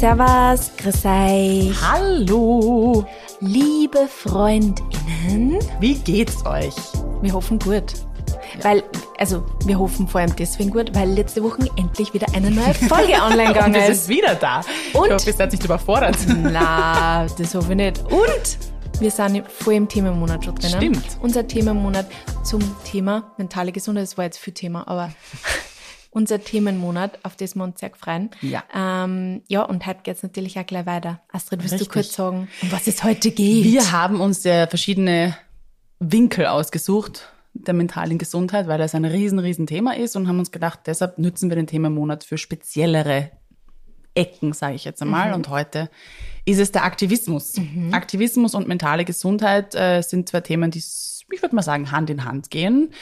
Servus, grüß euch. Hallo. Liebe Freundinnen. Wie geht's euch? Wir hoffen gut. Weil, also wir hoffen vor allem deswegen gut, weil letzte Woche endlich wieder eine neue Folge online gegangen Und es ist. ist wieder da. Und- Ich hoffe, ihr seid nicht überfordert. Na, das hoffe ich nicht. Und wir sind voll im Themenmonat schon drin. Stimmt. Unser Themenmonat zum Thema mentale Gesundheit, das war jetzt viel Thema, aber unser Themenmonat, auf das wir uns sehr freuen. Ja. Ähm, ja, und heute geht's natürlich auch gleich weiter. Astrid, willst Richtig. du kurz sagen, um was es heute geht? Wir haben uns ja verschiedene Winkel ausgesucht der mentalen Gesundheit, weil das ein riesen, riesen Thema ist und haben uns gedacht, deshalb nützen wir den Themenmonat für speziellere Ecken, sage ich jetzt einmal. Und heute ist es der Aktivismus. Aktivismus und mentale Gesundheit äh, sind zwei Themen, die, ich würde mal sagen, Hand in Hand gehen.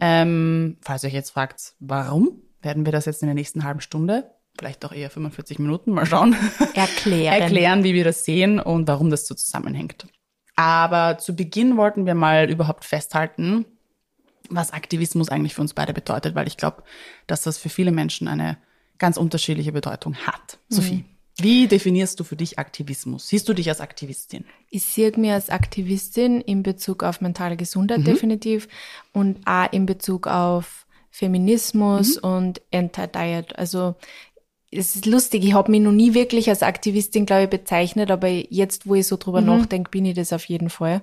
Ähm, falls ihr euch jetzt fragt, warum, werden wir das jetzt in der nächsten halben Stunde, vielleicht auch eher 45 Minuten, mal schauen, Erklären. erklären, wie wir das sehen und warum das so zusammenhängt. Aber zu Beginn wollten wir mal überhaupt festhalten, was Aktivismus eigentlich für uns beide bedeutet, weil ich glaube, dass das für viele Menschen eine ganz unterschiedliche Bedeutung hat. Sophie, wie definierst du für dich Aktivismus? Siehst du dich als Aktivistin? Ich sehe mich als Aktivistin in Bezug auf mentale Gesundheit definitiv und auch in Bezug auf Feminismus und Anti-Diet. Also es ist lustig, ich habe mich noch nie wirklich als Aktivistin, glaube ich, bezeichnet, aber jetzt, wo ich so drüber nachdenke, bin ich das auf jeden Fall.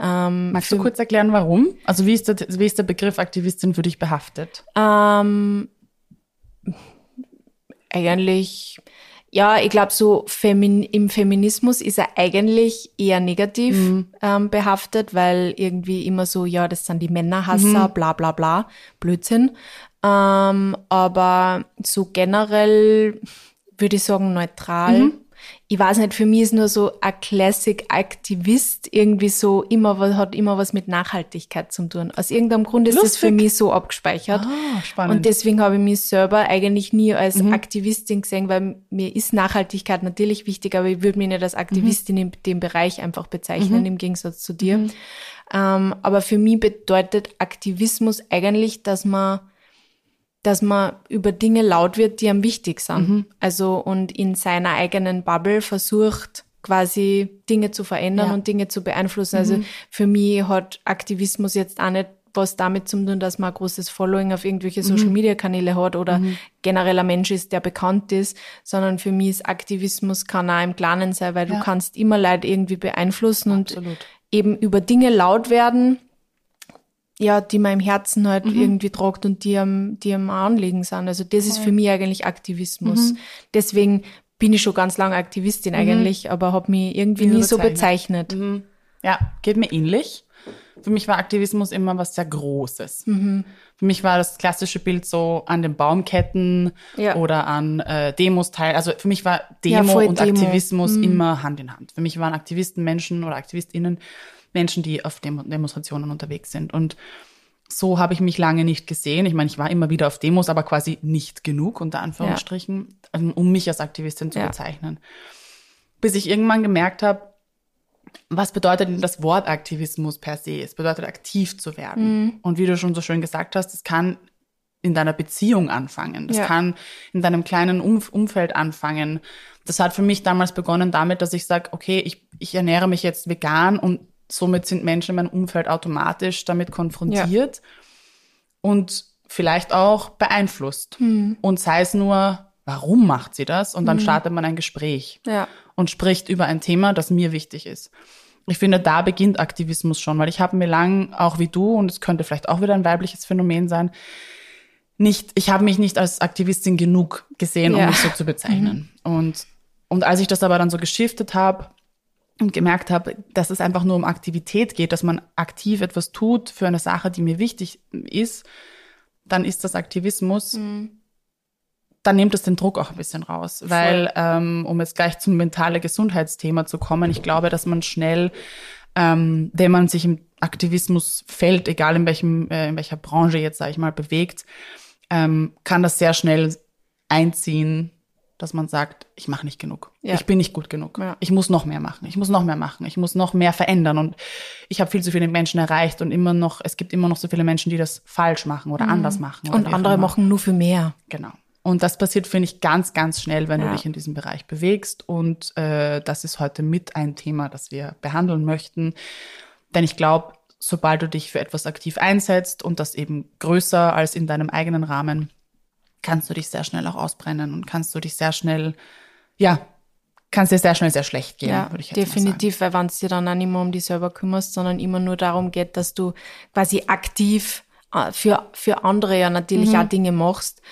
Ähm, Magst du kurz erklären, warum? Also wie ist der, wie ist der Begriff Aktivistin für dich behaftet? Ähm, eigentlich, ja, ich glaube, so Femin im Feminismus ist er eigentlich eher negativ ähm, behaftet, weil irgendwie immer so, ja, das sind die Männerhasser, bla bla bla, Blödsinn. Ähm, aber so generell würde ich sagen neutral. Ich weiß nicht, für mich ist nur so ein Classic Aktivist irgendwie so immer was, hat immer was mit Nachhaltigkeit zu tun. Aus irgendeinem Grund ist das für Lustig. mich so abgespeichert. Ah, spannend. Und deswegen habe ich mich selber eigentlich nie als Aktivistin gesehen, weil mir ist Nachhaltigkeit natürlich wichtig, aber ich würde mich nicht als Aktivistin in dem Bereich einfach bezeichnen, im Gegensatz zu dir. Ähm, aber für mich bedeutet Aktivismus eigentlich, dass man dass man über Dinge laut wird, die am wichtig sind. Also und in seiner eigenen Bubble versucht, quasi Dinge zu verändern Ja. und Dinge zu beeinflussen. Also für mich hat Aktivismus jetzt auch nicht was damit zu tun, dass man ein großes Following auf irgendwelche Social Media Kanäle hat oder generell ein Mensch ist, der bekannt ist, sondern für mich ist Aktivismus kann auch im Kleinen sein, weil du Ja. kannst immer Leute irgendwie beeinflussen und Absolut. eben über Dinge laut werden, ja, die man im Herzen halt irgendwie tragt und die am, die am Anliegen sind. Also das ist für mich eigentlich Aktivismus. Deswegen bin ich schon ganz lange Aktivistin eigentlich, aber habe mich irgendwie Nie so bezeichnet. bezeichnet. Ja, geht mir ähnlich. Für mich war Aktivismus immer was sehr Großes. Mhm. Für mich war das klassische Bild so an den Baumketten Ja. oder an äh, Demos teil. Also für mich war Ja, Demo voll und Demo. Mhm. Aktivismus immer Hand in Hand. Für mich waren Aktivisten Menschen oder AktivistInnen Menschen, die auf Demo Demonstrationen unterwegs sind. Und so habe ich mich lange nicht gesehen. Ich meine, ich war immer wieder auf Demos, aber quasi nicht genug, unter Anführungsstrichen, ähm, um mich als Aktivistin zu Ja. bezeichnen. Bis ich irgendwann gemerkt habe, was bedeutet denn das Wort Aktivismus per se? Es bedeutet aktiv zu werden. Mhm. Und wie du schon so schön gesagt hast, es kann in deiner Beziehung anfangen. Das Ja. kann in deinem kleinen Umf Umfeld anfangen. Das hat für mich damals begonnen damit, dass ich sage, okay, ich, ich ernähre mich jetzt vegan und somit sind Menschen in meinem Umfeld automatisch damit konfrontiert und vielleicht auch beeinflusst. Hm. Und sei es nur, warum macht sie das? Und dann startet man ein Gespräch Ja. und spricht über ein Thema, das mir wichtig ist. Ich finde, da beginnt Aktivismus schon, weil ich habe mir lang, auch wie du, und es könnte vielleicht auch wieder ein weibliches Phänomen sein, nicht, ich habe mich nicht als Aktivistin genug gesehen, um Ja. mich so zu bezeichnen. Und, und als ich das aber dann so geschiftet habe und gemerkt habe, dass es einfach nur um Aktivität geht, dass man aktiv etwas tut für eine Sache, die mir wichtig ist, dann ist das Aktivismus dann nimmt es den Druck auch ein bisschen raus. Weil, ähm, um jetzt gleich zum mentale Gesundheitsthema zu kommen, ich glaube, dass man schnell, ähm, wenn man sich im Aktivismusfeld, egal in welchem, äh, in welcher Branche jetzt, sage ich mal, bewegt, ähm, kann das sehr schnell einziehen, dass man sagt, ich mache nicht genug. Ja. Ich bin nicht gut genug. Ja. Ich muss noch mehr machen. Ich muss noch mehr machen. Ich muss noch mehr verändern. Und ich habe viel zu viele Menschen erreicht und immer noch, es gibt immer noch so viele Menschen, die das falsch machen oder anders machen. oder Mhm. Und andere machen nur für mehr. Genau. Und das passiert, finde ich, ganz, ganz schnell, wenn Ja. du dich in diesem Bereich bewegst. Und äh, das ist heute mit ein Thema, das wir behandeln möchten. Denn ich glaube, sobald du dich für etwas aktiv einsetzt und das eben größer als in deinem eigenen Rahmen, kannst du dich sehr schnell auch ausbrennen und kannst du dich sehr schnell, ja, kannst dir sehr schnell sehr schlecht gehen, Ja, würde ich jetzt definitiv, weil wenn es dir dann auch nicht mehr um dich selber kümmerst, sondern immer nur darum geht, dass du quasi aktiv äh, für, für andere ja natürlich Mhm. auch Dinge machst,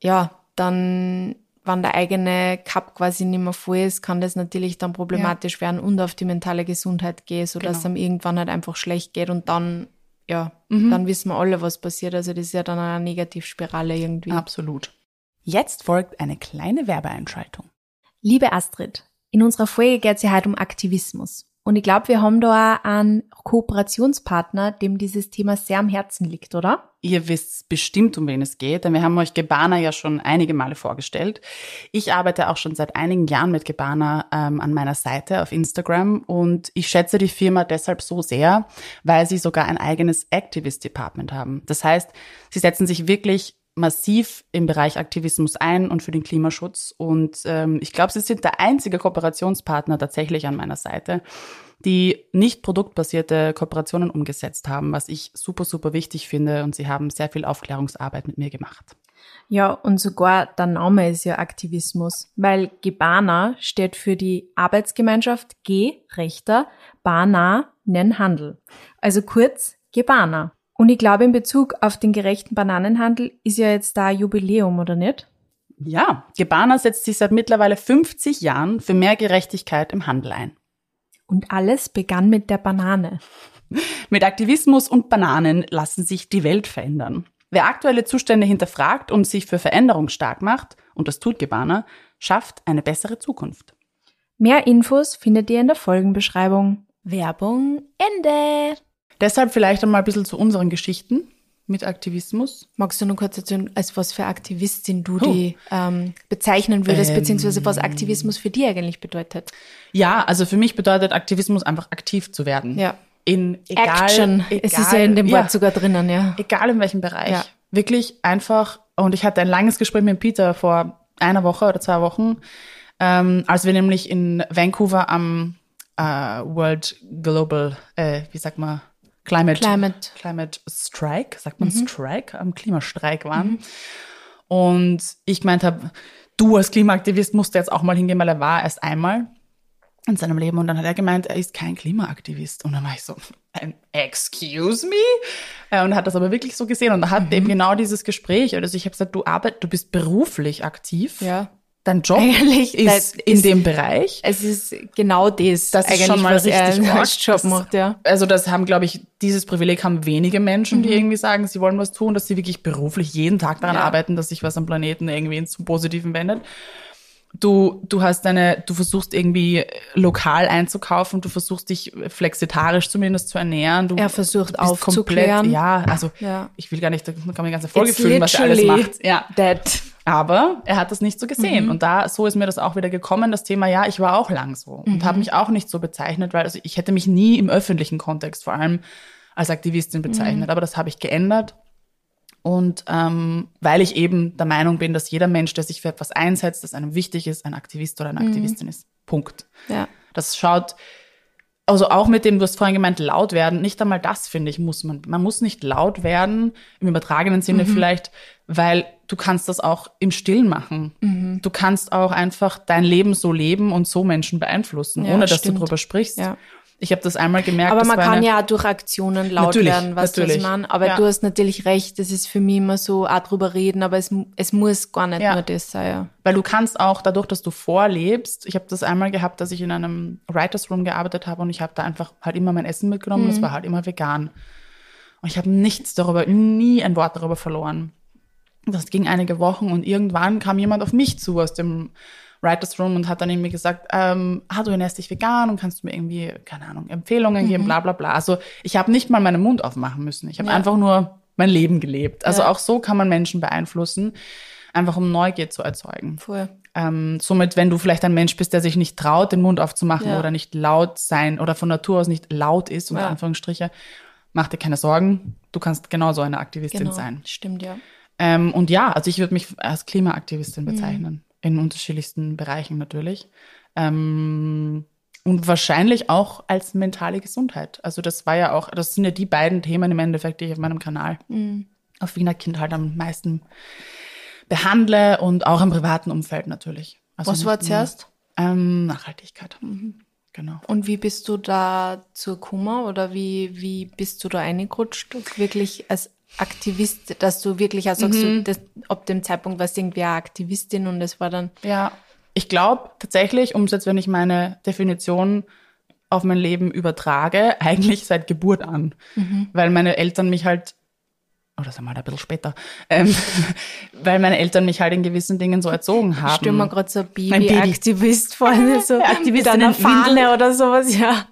ja, dann, wenn der eigene Cup quasi nicht mehr voll ist, kann das natürlich dann problematisch werden und auf die mentale Gesundheit gehen, sodass Genau. es einem irgendwann halt einfach schlecht geht und dann, ja, Mhm. dann wissen wir alle, was passiert. Also das ist ja dann eine Negativspirale irgendwie. Absolut. Jetzt folgt eine kleine Werbeeinschaltung. Liebe Astrid, in unserer Folge geht es ja heute um Aktivismus. Und ich glaube, wir haben da einen Kooperationspartner, dem dieses Thema sehr am Herzen liegt, oder? Ihr wisst bestimmt, um wen es geht, denn wir haben euch Gebana ja schon einige Male vorgestellt. Ich arbeite auch schon seit einigen Jahren mit Gebana ähm, an meiner Seite auf Instagram und ich schätze die Firma deshalb so sehr, weil sie sogar ein eigenes Activist Department haben. Das heißt, sie setzen sich wirklich massiv im Bereich Aktivismus ein und für den Klimaschutz. Und ähm, ich glaube, sie sind der einzige Kooperationspartner tatsächlich an meiner Seite, die nicht produktbasierte Kooperationen umgesetzt haben, was ich super, super wichtig finde. Und sie haben sehr viel Aufklärungsarbeit mit mir gemacht. Ja, und sogar der Name ist ja Aktivismus, weil Gebana steht für die Arbeitsgemeinschaft G, Rechter, Bana, Nen Handel. Also kurz Gebana. Und ich glaube, in Bezug auf den gerechten Bananenhandel ist ja jetzt da Jubiläum, oder nicht? Ja, Gebana setzt sich seit mittlerweile 50 Jahren für mehr Gerechtigkeit im Handel ein. Und alles begann mit der Banane. Mit Aktivismus und Bananen lassen sich die Welt verändern. Wer aktuelle Zustände hinterfragt und sich für Veränderung stark macht, und das tut Gebana, schafft eine bessere Zukunft. Mehr Infos findet ihr in der Folgenbeschreibung. Werbung Ende. Deshalb vielleicht einmal ein bisschen zu unseren Geschichten mit Aktivismus. Magst du nur kurz erzählen, als was für Aktivistin du Oh. die ähm, bezeichnen würdest, Ähm. beziehungsweise was Aktivismus für dich eigentlich bedeutet? Ja, also für mich bedeutet Aktivismus einfach aktiv zu werden. Ja. In egal, Action. Egal, es ist ja in dem Wort sogar drinnen, ja. Egal in welchem Bereich. Ja. Wirklich einfach, und ich hatte ein langes Gespräch mit Peter vor einer Woche oder zwei Wochen, ähm, als wir nämlich in Vancouver am äh, World Global, äh, wie sagt man, Climate, Climate. Climate Strike, sagt man Strike, am Klimastreik waren. Und ich gemeint habe, du als Klimaaktivist musst jetzt auch mal hingehen, weil er war erst einmal in seinem Leben und dann hat er gemeint, er ist kein Klimaaktivist. Und dann war ich so, ein excuse me? Äh, Und hat das aber wirklich so gesehen und hat eben genau dieses Gespräch. Also ich habe gesagt, du arbeitest, du bist beruflich aktiv. Ja. Dein Job Eigentlich, ist in ist- dem Bereich. Es ist genau das, Das ist schon mal was richtig als Job macht, ja. Also das haben, glaube ich, dieses Privileg haben wenige Menschen, die irgendwie sagen, sie wollen was tun, dass sie wirklich beruflich jeden Tag daran Ja. arbeiten, dass sich was am Planeten irgendwie ins zum Positiven wendet. Du, du hast deine, du versuchst irgendwie lokal einzukaufen, du versuchst dich flexitarisch zumindest zu ernähren. Du, Er versucht du aufzuklären. Komplett, ja, also Ja. ich will gar nicht, da kann man die ganze Folge It's füllen, was er alles macht. Ja. That. Aber er hat das nicht so gesehen. Mhm. Und da, so ist mir das auch wieder gekommen, das Thema, ja, ich war auch lang so und Mhm. habe mich auch nicht so bezeichnet, weil also ich hätte mich nie im öffentlichen Kontext vor allem als Aktivistin bezeichnet. Mhm. Aber das habe ich geändert. Und ähm, weil ich eben der Meinung bin, dass jeder Mensch, der sich für etwas einsetzt, das einem wichtig ist, ein Aktivist oder eine Mhm. Aktivistin ist. Punkt. Ja. Das schaut, also auch mit dem, du hast vorhin gemeint, laut werden, nicht einmal das, finde ich, muss man. Man muss nicht laut werden, im übertragenen Sinne vielleicht, weil du kannst das auch im Stillen machen. Du kannst auch einfach dein Leben so leben und so Menschen beeinflussen, Ja, ohne dass stimmt. du drüber sprichst. Ja. Ich habe das einmal gemerkt. Aber man kann ja auch durch Aktionen laut Natürlich, werden, weißt du, was ich meine? Aber Ja. du hast natürlich recht, das ist für mich immer so, auch drüber reden, aber es, es muss gar nicht Ja. nur das sein, ja. Weil du kannst auch dadurch, dass du vorlebst, ich habe das einmal gehabt, dass ich in einem Writers Room gearbeitet habe und ich habe da einfach halt immer mein Essen mitgenommen und es war halt immer vegan. Und ich habe nichts darüber, nie ein Wort darüber verloren. Das ging einige Wochen und irgendwann kam jemand auf mich zu aus dem Writers Room und hat dann irgendwie gesagt, ähm, ah, du ernährst dich vegan und kannst du mir irgendwie, keine Ahnung, Empfehlungen geben, bla bla bla. Also ich habe nicht mal meinen Mund aufmachen müssen. Ich habe Ja. einfach nur mein Leben gelebt. Also Ja. auch so kann man Menschen beeinflussen, einfach um Neugier zu erzeugen. Voll. Ähm, somit, wenn du vielleicht ein Mensch bist, der sich nicht traut, den Mund aufzumachen Ja. oder nicht laut sein oder von Natur aus nicht laut ist, unter. Anführungsstriche, mach dir keine Sorgen. Du kannst genauso eine Aktivistin Genau. sein. Stimmt, ja. Ähm, und ja, also ich würde mich als Klimaaktivistin bezeichnen, in unterschiedlichsten Bereichen natürlich. Ähm, und wahrscheinlich auch als mentale Gesundheit. Also das war ja auch, das sind ja die beiden Themen im Endeffekt, die ich auf meinem Kanal auf Wiener Kind halt am meisten behandle und auch im privaten Umfeld natürlich. Also Was war zuerst? Ähm, Nachhaltigkeit. Genau. Und wie bist du da zur Kummer oder wie, wie bist du da reingerutscht? Wirklich als Aktivist, dass du wirklich auch sagst, Mhm. du, das, ab dem Zeitpunkt warst du irgendwie eine Aktivistin und es war dann, Ja, ich glaube tatsächlich, um jetzt, wenn ich meine Definition auf mein Leben übertrage, eigentlich seit Geburt an. Weil meine Eltern mich halt, oder sagen wir mal ein bisschen später, ähm, weil meine Eltern mich halt in gewissen Dingen so erzogen haben. ich stell mir gerade so. Baby-Aktivist vor, so mit Aktivistinnen einer Fahne oder sowas, ja.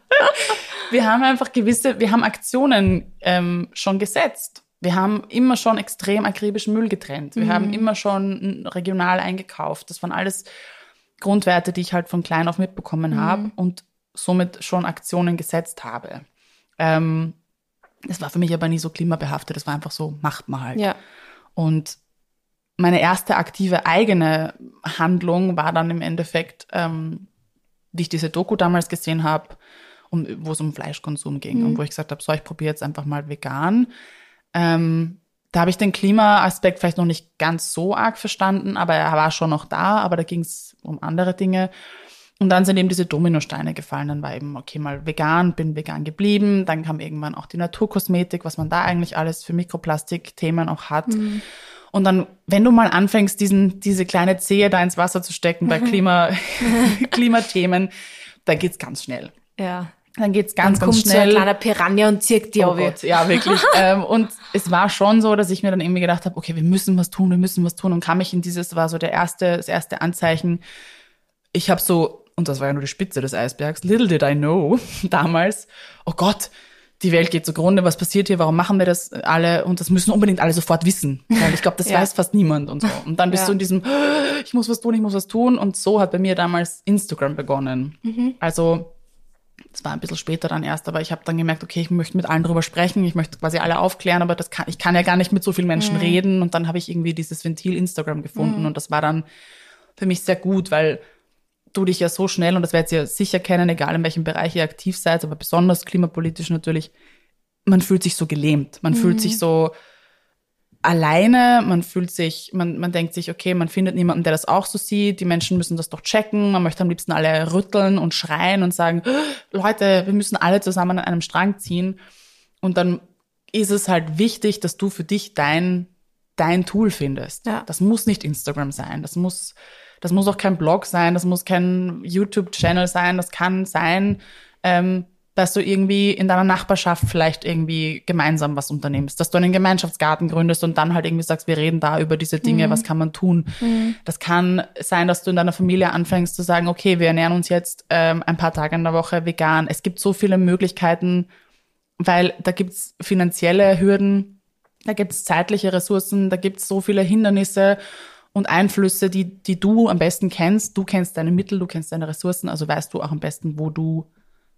wir haben einfach gewisse, wir haben Aktionen ähm, schon gesetzt. Wir haben immer schon extrem akribischen Müll getrennt. Wir haben immer schon regional eingekauft. Das waren alles Grundwerte, die ich halt von klein auf mitbekommen habe und somit schon Aktionen gesetzt habe. Ähm, das war für mich aber nie so klimabehaftet. Das war einfach so, macht man halt. Ja. Und meine erste aktive eigene Handlung war dann im Endeffekt, ähm, wie ich diese Doku damals gesehen habe, um, wo es um Fleischkonsum ging und wo ich gesagt habe, so, ich probiere jetzt einfach mal vegan. Ähm, da habe ich den Klimaaspekt vielleicht noch nicht ganz so arg verstanden, aber er war schon noch da, aber da ging es um andere Dinge. Und dann sind eben diese Dominosteine gefallen. Dann war eben, okay, mal vegan, bin vegan geblieben. Dann kam irgendwann auch die Naturkosmetik, was man da eigentlich alles für Mikroplastik-Themen auch hat. Und dann, wenn du mal anfängst, diesen, diese kleine Zehe da ins Wasser zu stecken bei Klima, Klimathemen, da geht's ganz schnell. Ja. Dann geht's ganz, Kommt ganz so ein schnell. kleiner Piranha und zirkt die Oh. Gott, ja, wirklich. ähm, und es war schon so, dass ich mir dann irgendwie gedacht habe, okay, wir müssen was tun, wir müssen was tun. Und kam ich in dieses, war so der erste, das erste Anzeichen. Ich habe so, und das war ja nur die Spitze des Eisbergs, little did I know damals, oh Gott, die Welt geht zugrunde, was passiert hier, warum machen wir das alle? Und das müssen unbedingt alle sofort wissen. Weil ich glaube, das Ja. weiß fast niemand und so. Und dann bist Ja. du in diesem, ich muss was tun, ich muss was tun. Und so hat bei mir damals Instagram begonnen. Also das war ein bisschen später dann erst, aber ich habe dann gemerkt, okay, ich möchte mit allen drüber sprechen, ich möchte quasi alle aufklären, aber das kann, ich kann ja gar nicht mit so vielen Menschen reden. Und dann habe ich irgendwie dieses Ventil Instagram gefunden und das war dann für mich sehr gut, weil du dich ja so schnell, und das werdet ihr sicher kennen, egal in welchem Bereich ihr aktiv seid, aber besonders klimapolitisch natürlich, man fühlt sich so gelähmt, man fühlt sich so alleine, man fühlt sich, man, man denkt sich, okay, man findet niemanden, der das auch so sieht, die Menschen müssen das doch checken, man möchte am liebsten alle rütteln und schreien und sagen, Leute, wir müssen alle zusammen an einem Strang ziehen. Und dann ist es halt wichtig, dass du für dich dein, dein Tool findest. Ja. Das muss nicht Instagram sein, das muss, das muss auch kein Blog sein, das muss kein YouTube-Channel sein, das kann sein, ähm, dass du irgendwie in deiner Nachbarschaft vielleicht irgendwie gemeinsam was unternimmst, dass du einen Gemeinschaftsgarten gründest und dann halt irgendwie sagst, wir reden da über diese Dinge, was kann man tun. Das kann sein, dass du in deiner Familie anfängst zu sagen, okay, wir ernähren uns jetzt ähm, ein paar Tage in der Woche vegan. Es gibt so viele Möglichkeiten, weil da gibt's finanzielle Hürden, da gibt's zeitliche Ressourcen, da gibt's so viele Hindernisse und Einflüsse, die, die du am besten kennst. Du kennst deine Mittel, du kennst deine Ressourcen, also weißt du auch am besten, wo du,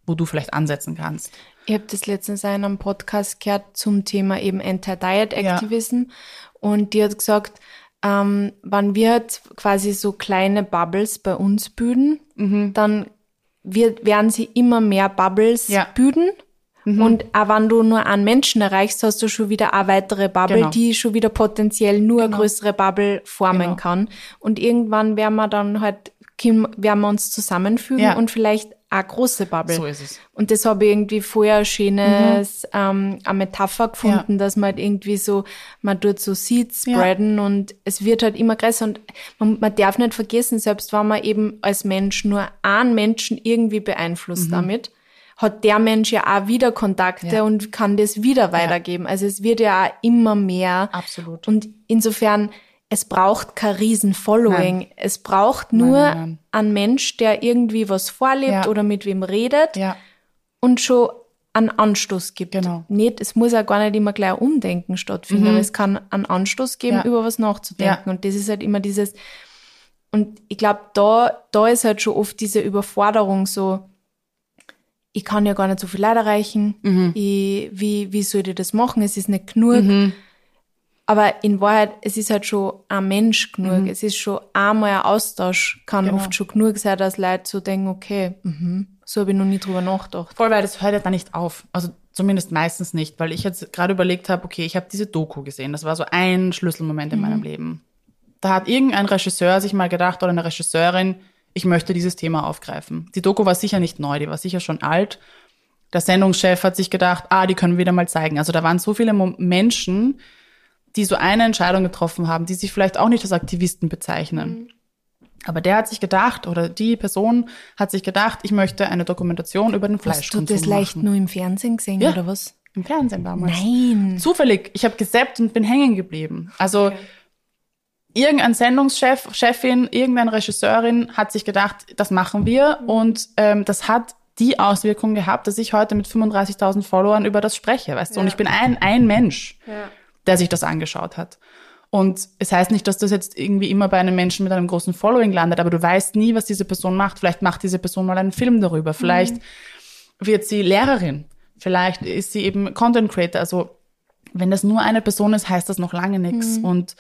wo du vielleicht ansetzen kannst. Ich habe das letztens in einem Podcast gehört zum Thema eben Anti-Diet-Activism und die hat gesagt, ähm, wenn wir jetzt quasi so kleine Bubbles bei uns bilden, Mhm. dann wird, werden sie immer mehr Bubbles Ja. bilden. Und auch wenn du nur einen Menschen erreichst, hast du schon wieder eine weitere Bubble, Genau. die schon wieder potenziell nur eine größere Bubble formen Genau. kann. Und irgendwann werden wir dann halt, können- werden wir uns zusammenfügen Ja. und vielleicht eine große Bubble. So ist es. Und das habe ich irgendwie vorher schönes, ähm, eine Metapher gefunden, Ja. dass man halt irgendwie so, man tut so Seeds Ja. spreaden und es wird halt immer größer und man, man darf nicht vergessen, selbst wenn man eben als Mensch nur einen Menschen irgendwie beeinflusst damit, hat der Mensch ja auch wieder Kontakte Mhm. Ja. und kann das wieder weitergeben. Also es wird ja auch immer mehr. Absolut. Und insofern, es braucht kein riesen Following. Nein. Es braucht nur nein, nein. einen Mensch, der irgendwie was vorlebt Ja. oder mit wem redet Ja, und schon einen Anstoß gibt. Genau. Nicht, es muss ja gar nicht immer gleich Umdenken stattfinden, aber es kann einen Anstoß geben, Mhm. Ja. über was nachzudenken. Und das ist halt immer dieses, und ich glaube, da, da ist halt schon oft diese Überforderung so, ich kann ja gar nicht so viel Leid erreichen, Mhm. ich, wie, wie soll ich das machen? Es ist nicht genug. Aber in Wahrheit, es ist halt schon ein Mensch genug. Es ist schon einmal ein Austausch, kann Genau. oft schon genug sein, dass Leute so denken, okay, mhm, so habe ich noch nie drüber nachgedacht. Voll, weil das hört ja dann nicht auf. Also zumindest meistens nicht, weil ich jetzt gerade überlegt habe, okay, ich habe diese Doku gesehen. Das war so ein Schlüsselmoment in meinem Leben. Da hat irgendein Regisseur sich mal gedacht oder eine Regisseurin, ich möchte dieses Thema aufgreifen. Die Doku war sicher nicht neu, die war sicher schon alt. Der Sendungschef hat sich gedacht, ah, die können wir wieder mal zeigen. Also da waren so viele Menschen, die so eine Entscheidung getroffen haben, die sich vielleicht auch nicht als Aktivisten bezeichnen. Aber der hat sich gedacht, oder die Person hat sich gedacht, ich möchte eine Dokumentation über den Hast du Fleischkonsum das leicht machen. nur im Fernsehen gesehen, Ja. oder was? Im Fernsehen damals. Nein. Zufällig. Ich habe gesappt und bin hängen geblieben. Also irgendein Sendungschef, Chefin, irgendeine Regisseurin hat sich gedacht, das machen wir. Und ähm, das hat die Auswirkung gehabt, dass ich heute mit 35.000 Followern über das spreche, weißt du? Und ich bin ein, ein Mensch, der sich das angeschaut hat. Und es heißt nicht, dass das jetzt irgendwie immer bei einem Menschen mit einem großen Following landet, aber du weißt nie, was diese Person macht. Vielleicht macht diese Person mal einen Film darüber. Vielleicht wird sie Lehrerin. Vielleicht ist sie eben Content Creator. Also wenn das nur eine Person ist, heißt das noch lange nichts. Und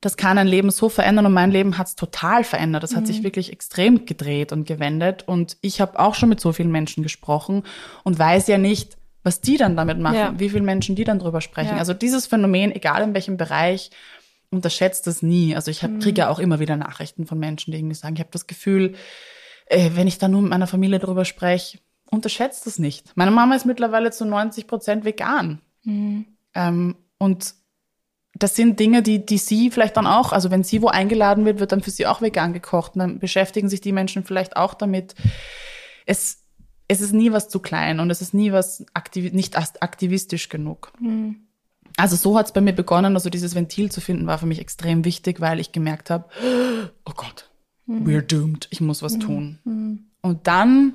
das kann ein Leben so verändern und mein Leben hat es total verändert. Das hat sich wirklich extrem gedreht und gewendet. Und ich habe auch schon mit so vielen Menschen gesprochen und weiß ja nicht, was die dann damit machen, Ja. wie viele Menschen die dann drüber sprechen. Ja. Also dieses Phänomen, egal in welchem Bereich, unterschätzt das nie. Also ich hab, kriege ja auch immer wieder Nachrichten von Menschen, die irgendwie sagen, ich habe das Gefühl, äh, wenn ich da nur mit meiner Familie drüber spreche, unterschätzt das nicht. Meine Mama ist mittlerweile zu 90 Prozent vegan. Ähm, und das sind Dinge, die, die sie vielleicht dann auch, also wenn sie wo eingeladen wird, wird dann für sie auch vegan gekocht. Und dann beschäftigen sich die Menschen vielleicht auch damit. Es, es ist nie was zu klein und es ist nie was aktiv, nicht aktivistisch genug. Also so hat es bei mir begonnen. Also dieses Ventil zu finden war für mich extrem wichtig, weil ich gemerkt habe, oh Gott, we're doomed. Ich muss was tun. Und dann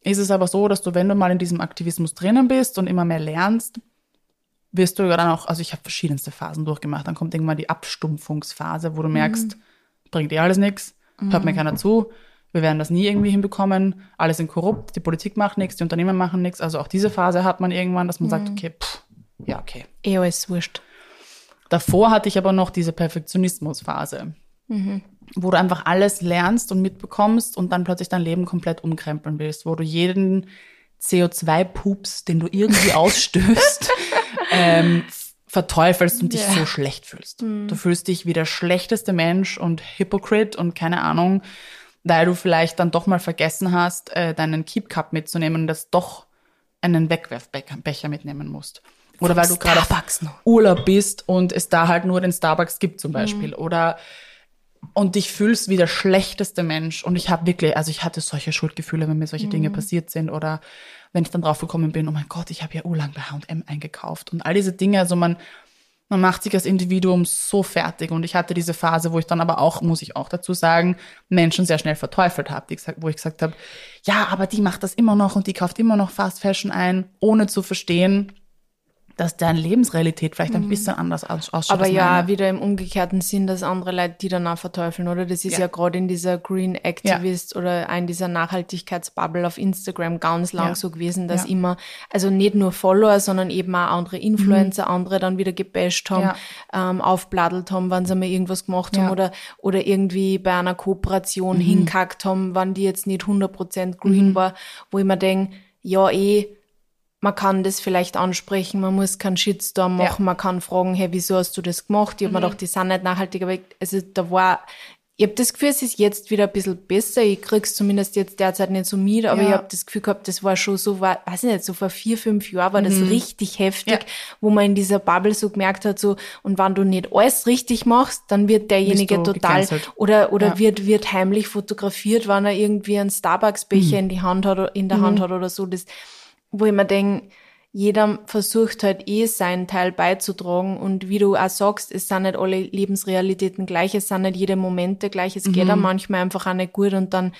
ist es aber so, dass du, wenn du mal in diesem Aktivismus drinnen bist und immer mehr lernst, wirst du ja dann auch, also ich habe verschiedenste Phasen durchgemacht. Dann kommt irgendwann die Abstumpfungsphase, wo du merkst, bringt eh alles nichts, hört mir keiner zu, wir werden das nie irgendwie hinbekommen, alle sind korrupt, die Politik macht nichts, die Unternehmen machen nichts. Also auch diese Phase hat man irgendwann, dass man sagt, okay, pff, ja, okay. Eh alles wurscht. Davor hatte ich aber noch diese Perfektionismusphase, wo du einfach alles lernst und mitbekommst und dann plötzlich dein Leben komplett umkrempeln willst, wo du jeden CO2-Pups, den du irgendwie ausstößt, ähm, verteufelst und dich Ja. so schlecht fühlst. Du fühlst dich wie der schlechteste Mensch und Hypocrite und keine Ahnung, weil du vielleicht dann doch mal vergessen hast, äh, deinen Keep Cup mitzunehmen und das doch einen Wegwerfbecher mitnehmen musst. Oder weil du gerade. Urlaub bist und es da halt nur den Starbucks gibt zum Beispiel. Oder und dich fühlst wie der schlechteste Mensch. Und ich habe wirklich, also ich hatte solche Schuldgefühle, wenn mir solche Dinge passiert sind. Oder wenn ich dann drauf gekommen bin, oh mein Gott, ich habe ja urlang bei H&M eingekauft. Und all diese Dinge, also man, man macht sich als Individuum so fertig. Und ich hatte diese Phase, wo ich dann aber auch, muss ich auch dazu sagen, Menschen sehr schnell verteufelt habe, wo ich gesagt habe, ja, aber die macht das immer noch und die kauft immer noch Fast Fashion ein, ohne zu verstehen, dass deren Lebensrealität vielleicht ein bisschen anders aus- ausschaut. Aber ja, meine. wieder im umgekehrten Sinn, dass andere Leute die dann auch verteufeln, oder? Das ist ja, Ja. gerade in dieser Green Activist oder auch in dieser Nachhaltigkeitsbubble auf Instagram ganz lang Ja. so gewesen, dass Ja. immer, also nicht nur Follower, sondern eben auch andere Influencer, andere dann wieder gebasht haben, Ja. ähm, aufbladelt haben, wenn sie mal irgendwas gemacht haben Ja. oder, oder irgendwie bei einer Kooperation hinkackt haben, wann die jetzt nicht 100% green war, wo ich mir denke, ja eh, man kann das vielleicht ansprechen, man muss keinen Shitstorm Ja. machen, man kann fragen, hey, wieso hast du das gemacht? Ich hab mir gedacht, die sind nicht nachhaltig, aber ich, also da war, ich habe das Gefühl, es ist jetzt wieder ein bisschen besser. Ich krieg's zumindest jetzt derzeit nicht so mit, aber Ja. ich habe das Gefühl gehabt, das war schon so, war, weiß ich nicht, so vor vier, fünf Jahren war das richtig heftig, Ja. wo man in dieser Bubble so gemerkt hat, so, und wenn du nicht alles richtig machst, dann wird derjenige total, gecancelt. oder, oder Ja. wird, wird heimlich fotografiert, wenn er irgendwie einen Starbucks-Becher in die Hand hat, in der Hand hat oder so, das, wo ich mir denke, jeder versucht halt eh seinen Teil beizutragen und wie du auch sagst, es sind nicht alle Lebensrealitäten gleich, es sind nicht jede Momente gleich, es geht auch manchmal einfach auch nicht gut und dann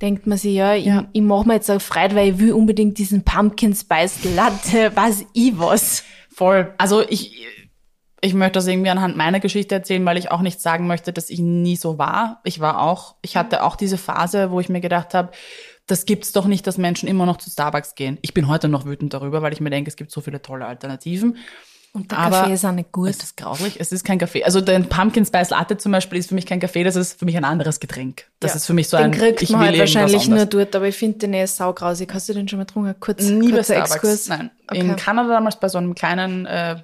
denkt man sich, ja, ich, Ja. ich mache mir jetzt auch Freude, weil ich will unbedingt diesen Pumpkin Spice Latte, weiß ich was. Voll. Also ich, ich möchte das irgendwie anhand meiner Geschichte erzählen, weil ich auch nicht sagen möchte, dass ich nie so war. Ich war auch, ich hatte auch diese Phase, wo ich mir gedacht habe, das gibt's doch nicht, dass Menschen immer noch zu Starbucks gehen. Ich bin heute noch wütend darüber, weil ich mir denke, es gibt so viele tolle Alternativen. Und der Aber Kaffee ist auch nicht gut. Es ist grauslich. Es ist kein Kaffee. Also der Pumpkin Spice Latte zum Beispiel ist für mich kein Kaffee, das ist für mich ein anderes Getränk. Das Ja. ist für mich so den ein, kriegt ich man will halt wahrscheinlich nur dort, aber ich finde den eh saugrausig. Hast du den schon mal getrunken? Kurz, Nie bei kurzer. Exkurs. Nein. Okay. In Kanada damals bei so einem kleinen, äh,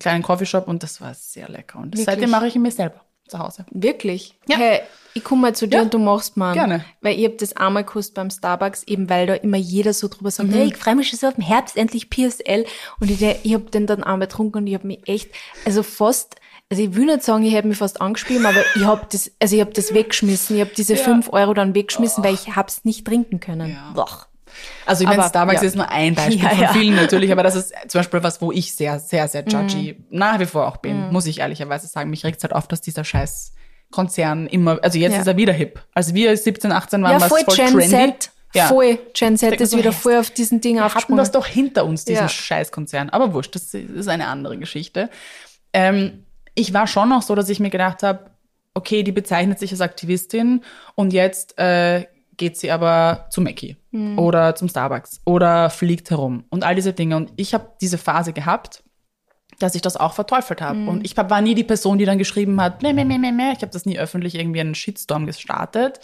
kleinen Coffeeshop und das war sehr lecker. Und Wirklich? seitdem mache ich ihn mir selber zu Hause. Wirklich? Ja. Hey, ich komme mal zu dir Ja. und du machst mal. Gerne. Weil ich hab das einmal gekostet beim Starbucks, eben weil da immer jeder so drüber Mhm. sagt, hey, ich freue mich schon so auf den Herbst, endlich PSL. Und ich, ich hab den dann einmal getrunken und ich hab mich echt, also fast, also ich will nicht sagen, ich hätte mich fast angespielt, aber ich hab das, also ich hab das weggeschmissen. Ich hab diese Ja. fünf Euro dann weggeschmissen, weil ich hab's nicht trinken können. Ja. Boah. Also ich meine, Starbucks ja. ist nur ein Beispiel Ja, von ja. vielen natürlich, aber das ist zum Beispiel was, wo ich sehr, sehr, sehr judgy Mhm. nach wie vor auch bin, muss ich ehrlicherweise sagen. Mich regt's halt auf, dass dieser scheiß Konzern immer, also jetzt Ja. ist er wieder hip. Also wir 17, 18 waren Ja, was voll, voll Gen trendy. Z. Ja. Voll. Gen Z ist so, wieder voll auf diesen Ding Wir hatten das doch hinter uns, diesen Ja. Scheißkonzern. Aber wurscht, das ist eine andere Geschichte. Ähm, ich war schon noch so, dass ich mir gedacht habe, okay, die bezeichnet sich als Aktivistin und jetzt äh, geht sie aber zu Mackie oder zum Starbucks oder fliegt herum und all diese Dinge. Und ich habe diese Phase gehabt, dass ich das auch verteufelt habe. Und ich war nie die Person, die dann geschrieben hat, meh, meh, meh, meh, meh. Ich habe das nie öffentlich irgendwie einen Shitstorm gestartet.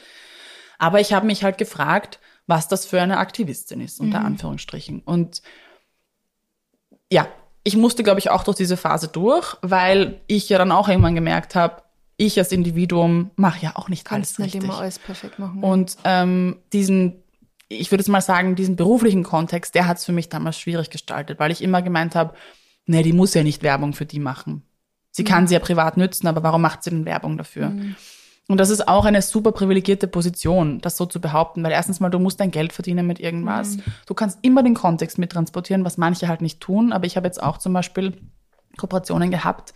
Aber ich habe mich halt gefragt, was das für eine Aktivistin ist, unter Anführungsstrichen. Und ja, ich musste, glaube ich, auch durch diese Phase durch, weil ich ja dann auch irgendwann gemerkt habe, ich als Individuum mache ja auch nicht Kannst alles nicht richtig. immer alles perfekt machen. Und ähm, diesen, ich würde jetzt mal sagen, diesen beruflichen Kontext, der hat es für mich damals schwierig gestaltet, weil ich immer gemeint habe, nee, die muss ja nicht Werbung für die machen. Sie kann sie ja privat nützen, aber warum macht sie denn Werbung dafür? Und das ist auch eine super privilegierte Position, das so zu behaupten, weil erstens mal, du musst dein Geld verdienen mit irgendwas. Du kannst immer den Kontext mit transportieren, was manche halt nicht tun, aber ich habe jetzt auch zum Beispiel Kooperationen gehabt,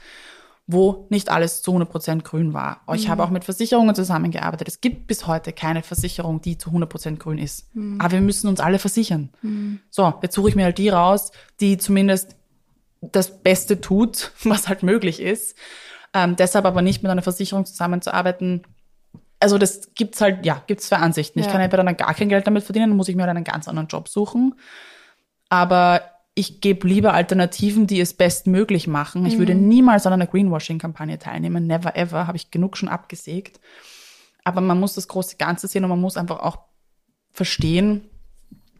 wo nicht alles zu 100% grün war. Ich habe auch mit Versicherungen zusammengearbeitet. Es gibt bis heute keine Versicherung, die zu 100% grün ist. Aber wir müssen uns alle versichern. So, jetzt suche ich mir halt die raus, die zumindest das Beste tut, was halt möglich ist. Ähm, deshalb aber nicht mit einer Versicherung zusammenzuarbeiten. Also das gibt's halt, ja, gibt's zwei Ansichten. Ich Ja. kann entweder dann gar kein Geld damit verdienen, dann muss ich mir halt einen ganz anderen Job suchen. Aber ich gebe lieber Alternativen, die es bestmöglich machen. Ich würde niemals an einer Greenwashing-Kampagne teilnehmen. Never ever. Habe ich genug schon abgesägt. Aber man muss das große Ganze sehen und man muss einfach auch verstehen,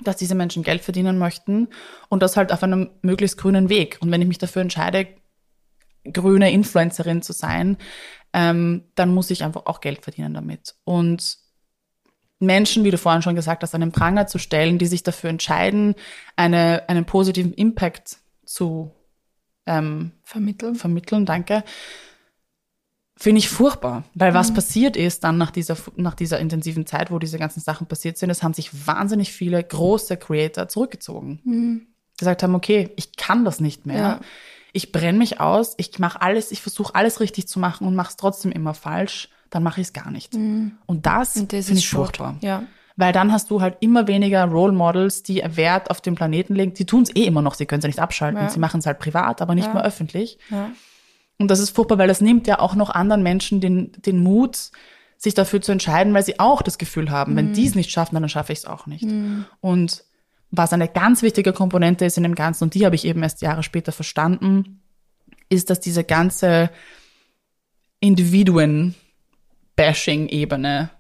dass diese Menschen Geld verdienen möchten und das halt auf einem möglichst grünen Weg. Und wenn ich mich dafür entscheide, grüne Influencerin zu sein, ähm, dann muss ich einfach auch Geld verdienen damit. Und Menschen, wie du vorhin schon gesagt hast, an den Pranger zu stellen, die sich dafür entscheiden, eine, einen positiven Impact zu ähm, Vermitteln. vermitteln, danke, finde ich furchtbar. Weil was passiert ist dann nach dieser, nach dieser intensiven Zeit, wo diese ganzen Sachen passiert sind, es haben sich wahnsinnig viele große Creator zurückgezogen. Gesagt haben, okay, ich kann das nicht mehr. Ja. Ich brenne mich aus, ich mache alles, ich versuche alles richtig zu machen und mache es trotzdem immer falsch, dann mache ich es gar nicht. Und das, das finde ich furchtbar. Ja. Weil dann hast du halt immer weniger Role Models, die Wert auf den Planeten legen. Die tun es eh immer noch, sie können es ja nicht abschalten. Ja. Sie machen es halt privat, aber nicht mehr öffentlich. Und das ist furchtbar, weil das nimmt ja auch noch anderen Menschen den, den Mut, sich dafür zu entscheiden, weil sie auch das Gefühl haben, wenn die es nicht schaffen, dann schaffe ich es auch nicht. Und was eine ganz wichtige Komponente ist in dem Ganzen, und die habe ich eben erst Jahre später verstanden, ist, dass diese ganze Individuen-Bashing-Ebene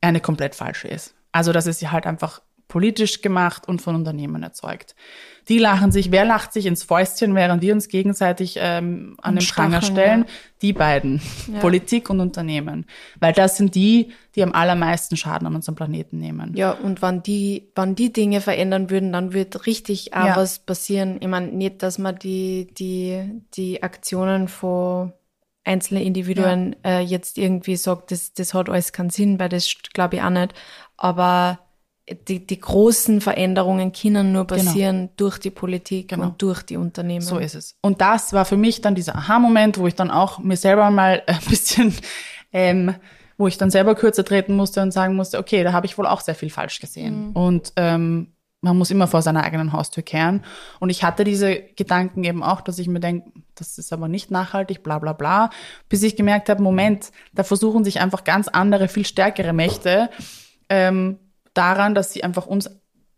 eine komplett falsche ist. Also, dass es halt einfach politisch gemacht und von Unternehmen erzeugt. Die lachen sich, wer lacht sich ins Fäustchen, während wir uns gegenseitig ähm, an den Pranger stellen? ja. Die beiden, Ja. Politik und Unternehmen. Weil das sind die, die am allermeisten Schaden an unserem Planeten nehmen. Ja, und wenn die, wenn die Dinge verändern würden, dann wird richtig auch Ja. was passieren. Ich meine, nicht, dass man die, die, die Aktionen von einzelnen Individuen äh, jetzt irgendwie sagt, das, das hat alles keinen Sinn, weil das glaube ich auch nicht. Aber die, die großen Veränderungen können nur passieren durch die Politik Genau. und durch die Unternehmen. So ist es. Und das war für mich dann dieser Aha-Moment, wo ich dann auch mir selber mal ein bisschen, ähm, wo ich dann selber kürzer treten musste und sagen musste, okay, da habe ich wohl auch sehr viel falsch gesehen. Und ähm, man muss immer vor seiner eigenen Haustür kehren. Und ich hatte diese Gedanken eben auch, dass ich mir denke, das ist aber nicht nachhaltig, bla bla bla, bis ich gemerkt habe, Moment, da versuchen sich einfach ganz andere, viel stärkere Mächte ähm, daran, dass sie einfach uns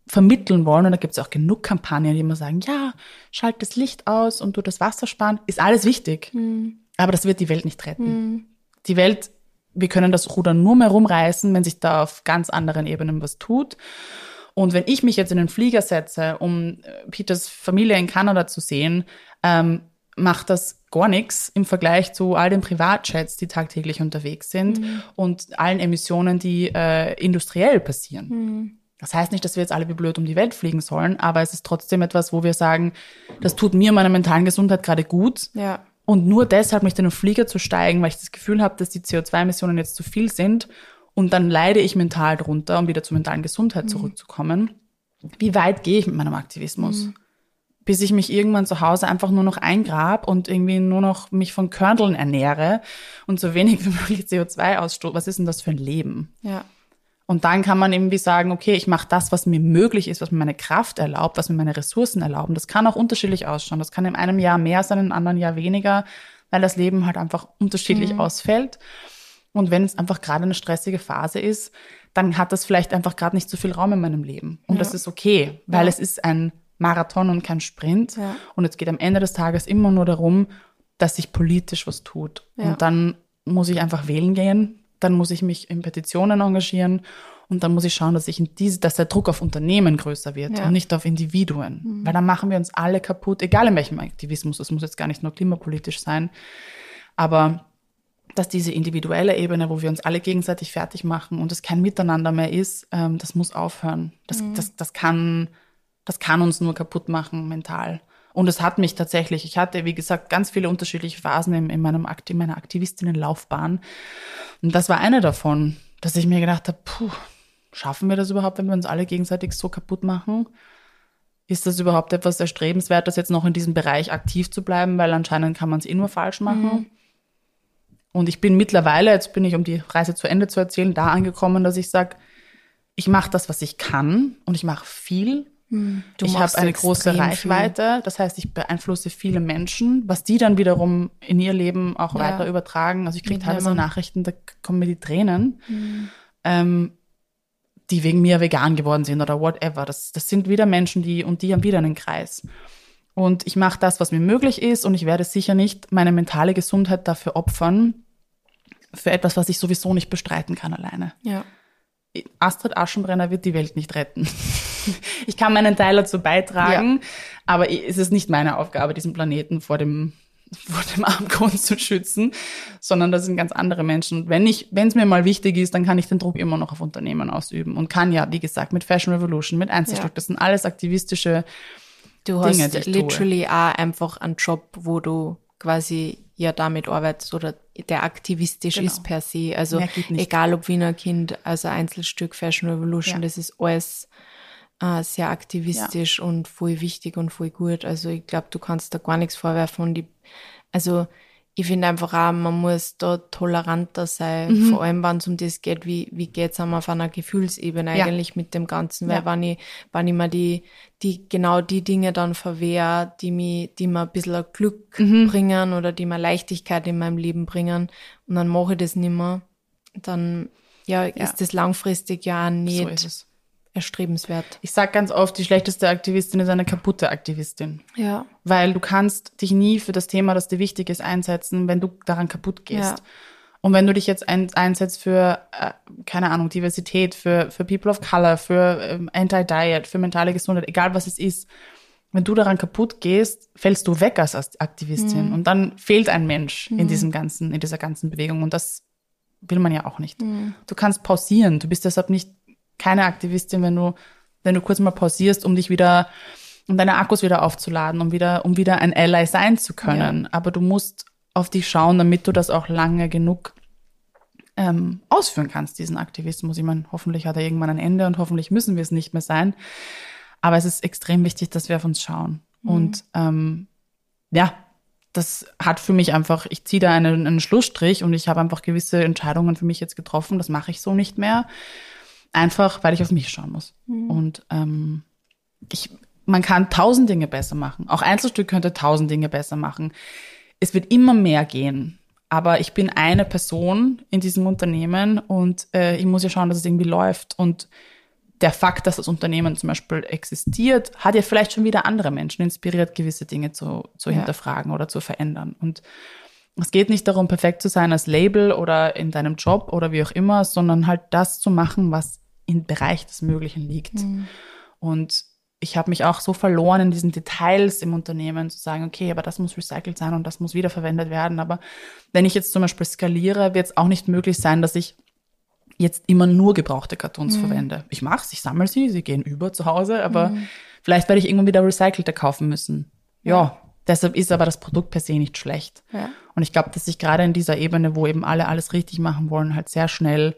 vermitteln wollen, und da gibt es auch genug Kampagnen, die immer sagen, ja, schalt das Licht aus und du das Wasser sparen, ist alles wichtig. Mhm. Aber das wird die Welt nicht retten. Mhm. Die Welt, wir können das Ruder nur mehr rumreißen, wenn sich da auf ganz anderen Ebenen was tut. Und wenn ich mich jetzt in den Flieger setze, um äh, Peters Familie in Kanada zu sehen, ähm, macht das gar nichts im Vergleich zu all den Privatjets, die tagtäglich unterwegs sind mhm. und allen Emissionen, die äh, industriell passieren. Mhm. Das heißt nicht, dass wir jetzt alle wie blöd um die Welt fliegen sollen, aber es ist trotzdem etwas, wo wir sagen, das tut mir meiner mentalen Gesundheit gerade gut. Ja. Und nur deshalb mich in den Flieger zu steigen, weil ich das Gefühl habe, dass die CO2-Emissionen jetzt zu viel sind und dann leide ich mental drunter, um wieder zur mentalen Gesundheit mhm. zurückzukommen. Wie weit gehe ich mit meinem Aktivismus? Bis ich mich irgendwann zu Hause einfach nur noch eingrab und irgendwie nur noch mich von Körneln ernähre und so wenig wie möglich CO2 ausstoße. Was ist denn das für ein Leben? Ja. Und dann kann man irgendwie sagen, okay, ich mache das, was mir möglich ist, was mir meine Kraft erlaubt, was mir meine Ressourcen erlauben. Das kann auch unterschiedlich ausschauen. Das kann in einem Jahr mehr sein, in einem anderen Jahr weniger, weil das Leben halt einfach unterschiedlich mhm. ausfällt. Und wenn es einfach gerade eine stressige Phase ist, dann hat das vielleicht einfach gerade nicht so viel Raum in meinem Leben. Und ja. das ist okay, weil ja. es ist ein Marathon und kein Sprint. Ja. Und es geht am Ende des Tages immer nur darum, dass sich politisch was tut. Und dann muss ich einfach wählen gehen dann muss ich mich in Petitionen engagieren und dann muss ich schauen, dass ich in diese, dass der Druck auf Unternehmen größer wird ja. und nicht auf Individuen. Mhm. Weil dann machen wir uns alle kaputt, egal in welchem Aktivismus. Es muss jetzt gar nicht nur klimapolitisch sein. Aber dass diese individuelle Ebene, wo wir uns alle gegenseitig fertig machen und es kein Miteinander mehr ist, ähm, das muss aufhören. Das, mhm. das, das, kann, das kann uns nur kaputt machen mental. Und es hat mich tatsächlich, ich hatte, wie gesagt, ganz viele unterschiedliche Phasen in, in, meinem, in meiner Aktivistinnenlaufbahn. Und das war eine davon, dass ich mir gedacht habe, puh, schaffen wir das überhaupt, wenn wir uns alle gegenseitig so kaputt machen? Ist das überhaupt etwas Erstrebenswertes, jetzt noch in diesem Bereich aktiv zu bleiben? Weil anscheinend kann man es eh nur falsch machen. Mhm. Und ich bin mittlerweile, jetzt bin ich, um die Reise zu Ende zu erzählen, da angekommen, dass ich sage, ich mache das, was ich kann und ich mache viel. Du ich habe eine große Reichweite, viel. das heißt, ich beeinflusse viele Menschen, was die dann wiederum in ihr Leben auch ja. weiter übertragen. Also ich kriege teilweise Nachrichten, da kommen mir die Tränen, mhm. ähm, die wegen mir vegan geworden sind oder whatever. Das, das sind wieder Menschen, die und die haben wieder einen Kreis. Und ich mache das, was mir möglich ist, und ich werde sicher nicht meine mentale Gesundheit dafür opfern, für etwas, was ich sowieso nicht bestreiten kann alleine. Ja. Astrid Aschenbrenner wird die Welt nicht retten. ich kann meinen Teil dazu beitragen, ja. aber es ist nicht meine Aufgabe, diesen Planeten vor dem vor dem Abgrund zu schützen, sondern das sind ganz andere Menschen. Und wenn ich, wenn es mir mal wichtig ist, dann kann ich den Druck immer noch auf Unternehmen ausüben und kann ja, wie gesagt, mit Fashion Revolution, mit Einzelstück, ja. das sind alles aktivistische du Dinge, hast literally tue. auch einfach einen Job, wo du quasi ja damit arbeitet oder der aktivistisch genau. ist per se. Also egal ob Wiener Kind, also Einzelstück, Fashion Revolution, ja. das ist alles äh, sehr aktivistisch ja. und voll wichtig und voll gut. Also ich glaube, du kannst da gar nichts vorwerfen. Und ich, also ich finde einfach auch, man muss da toleranter sein, mhm. vor allem wenn es um das geht, wie, wie geht es auf einer Gefühlsebene ja. eigentlich mit dem Ganzen, weil ja. wenn ich, wenn ich mir die, die, genau die Dinge dann verwehre, die mir, die mir ein bisschen Glück mhm. bringen oder die mir Leichtigkeit in meinem Leben bringen und dann mache ich das nicht mehr, dann, ja, ja. ist das langfristig ja nicht, so erstrebenswert. Ich sage ganz oft, die schlechteste Aktivistin ist eine kaputte Aktivistin. Ja. Weil du kannst dich nie für das Thema, das dir wichtig ist, einsetzen, wenn du daran kaputt gehst. Ja. Und wenn du dich jetzt ein, einsetzt für, äh, keine Ahnung, Diversität, für, für People of Color, für ähm, Anti-Diet, für mentale Gesundheit, egal was es ist, wenn du daran kaputt gehst, fällst du weg als Aktivistin. Mhm. Und dann fehlt ein Mensch mhm. in diesem ganzen, in dieser ganzen Bewegung. Und das will man ja auch nicht. Mhm. Du kannst pausieren. Du bist deshalb nicht keine Aktivistin, wenn du, wenn du kurz mal pausierst, um dich wieder, um deine Akkus wieder aufzuladen, um wieder, um wieder ein Ally sein zu können. Ja. Aber du musst auf dich schauen, damit du das auch lange genug ähm, ausführen kannst, diesen Aktivismus. Ich meine, hoffentlich hat er irgendwann ein Ende und hoffentlich müssen wir es nicht mehr sein. Aber es ist extrem wichtig, dass wir auf uns schauen. Mhm. Und ähm, ja, das hat für mich einfach, ich ziehe da einen, einen Schlussstrich und ich habe einfach gewisse Entscheidungen für mich jetzt getroffen. Das mache ich so nicht mehr. Einfach, weil ich auf mich schauen muss. Mhm. Und ähm, ich, man kann tausend Dinge besser machen. Auch Einzelstück könnte tausend Dinge besser machen. Es wird immer mehr gehen. Aber ich bin eine Person in diesem Unternehmen und äh, ich muss ja schauen, dass es irgendwie läuft. Und der Fakt, dass das Unternehmen zum Beispiel existiert, hat ja vielleicht schon wieder andere Menschen inspiriert, gewisse Dinge zu, zu Ja. hinterfragen oder zu verändern. Und es geht nicht darum, perfekt zu sein als Label oder in deinem Job oder wie auch immer, sondern halt das zu machen, was im Bereich des Möglichen liegt. Und ich habe mich auch so verloren in diesen Details im Unternehmen, zu sagen, okay, aber das muss recycelt sein und das muss wiederverwendet werden. Aber wenn ich jetzt zum Beispiel skaliere, wird es auch nicht möglich sein, dass ich jetzt immer nur gebrauchte Kartons verwende. Ich mache es, ich sammle sie, sie gehen über zu Hause, aber vielleicht werde ich irgendwann wieder recycelte kaufen müssen. Ja, deshalb ist aber das Produkt per se nicht schlecht. Ja. Und ich glaube, dass sich gerade in dieser Ebene, wo eben alle alles richtig machen wollen, halt sehr schnell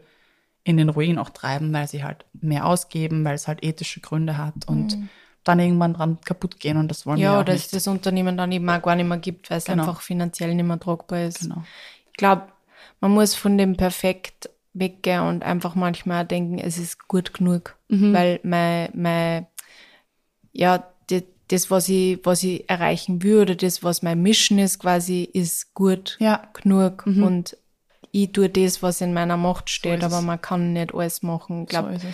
in den Ruin auch treiben, weil sie halt mehr ausgeben, weil es halt ethische Gründe hat und dann irgendwann dran kaputt gehen und das wollen wir Ja, auch oder es nicht. das Unternehmen dann eben auch gar nicht mehr gibt, weil es Genau. einfach finanziell nicht mehr tragbar ist. Genau. Ich glaube, man muss von dem Perfekt weggehen und einfach manchmal denken, es ist gut genug. Mhm. Weil mein, mein, ja, das, was ich, was ich erreichen oder das, was mein Mission ist, quasi, ist gut Ja. genug. Und ich tue das, was in meiner Macht steht, ist aber man kann nicht alles machen. Ich So glaube, es.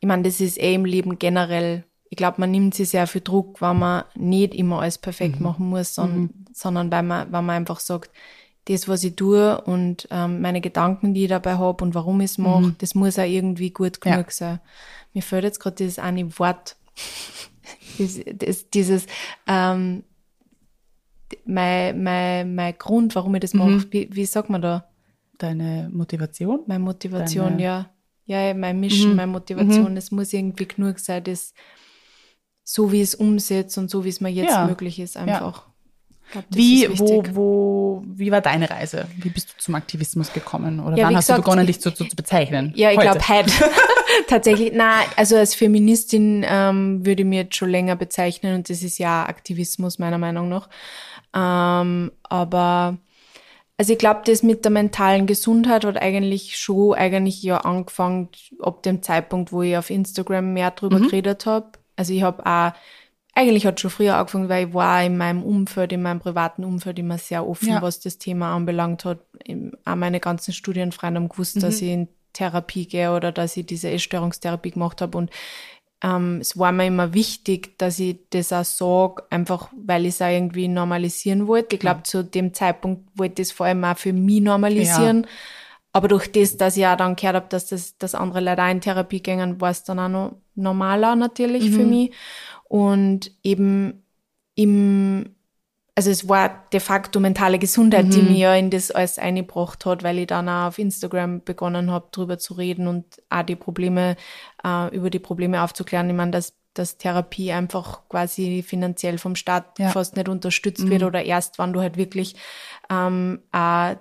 ich meine, das ist eh im Leben generell. Ich glaube, man nimmt sich sehr viel Druck, weil man nicht immer alles perfekt Mhm. machen muss, sondern, sondern weil man, weil man einfach sagt, das, was ich tue und ähm, meine Gedanken, die ich dabei habe und warum ich es mache, das muss auch irgendwie gut Mhm. Ja. genug sein. Mir fällt jetzt gerade dieses eine Wort, das, dieses ähm, mein, mein, mein Grund, warum ich das mache. Mhm. Wie, wie sagt man da? Deine Motivation? Meine Motivation, Deine- ja. Ja, ja, mein Mission, meine Motivation, es muss irgendwie genug sein, das so wie es umsetze und so wie es mir jetzt Ja. möglich ist, einfach. Ich glaub, Wie, wo, wo, wie war deine Reise? Wie bist du zum Aktivismus gekommen? Oder Ja, wann hast gesagt, du begonnen, ich- dich zu, zu, zu bezeichnen? Ja, ich glaube heute. Tatsächlich, na, also als Feministin ähm, würde ich mir jetzt schon länger bezeichnen und das ist ja Aktivismus meiner Meinung nach. Ähm, aber also ich glaube, das mit der mentalen Gesundheit hat eigentlich schon eigentlich ja angefangen ab dem Zeitpunkt, wo ich auf Instagram mehr drüber geredet habe. Also ich habe auch eigentlich hat schon früher angefangen, weil ich war in meinem Umfeld, in meinem privaten Umfeld immer sehr offen, Ja. was das Thema anbelangt hat. Auch meine ganzen Studienfreunde haben gewusst, dass ich in Therapie gehe oder dass ich diese Essstörungstherapie gemacht habe. Und ähm, es war mir immer wichtig, dass ich das auch sage, einfach weil ich es auch irgendwie normalisieren wollte. Ich glaube, zu dem Zeitpunkt wollte ich es vor allem auch für mich normalisieren. Aber durch das, dass ich auch dann gehört habe, dass das, dass andere Leute auch in Therapie gingen, war es dann auch noch normaler natürlich für mich. Und eben im, also es war de facto mentale Gesundheit, die mir ja in das alles eingebracht hat, weil ich dann auch auf Instagram begonnen habe, drüber zu reden und auch die Probleme, äh, über die Probleme aufzuklären. Ich meine, dass, dass Therapie einfach quasi finanziell vom Staat Ja. fast nicht unterstützt wird oder erst, wenn du halt wirklich ähm, auch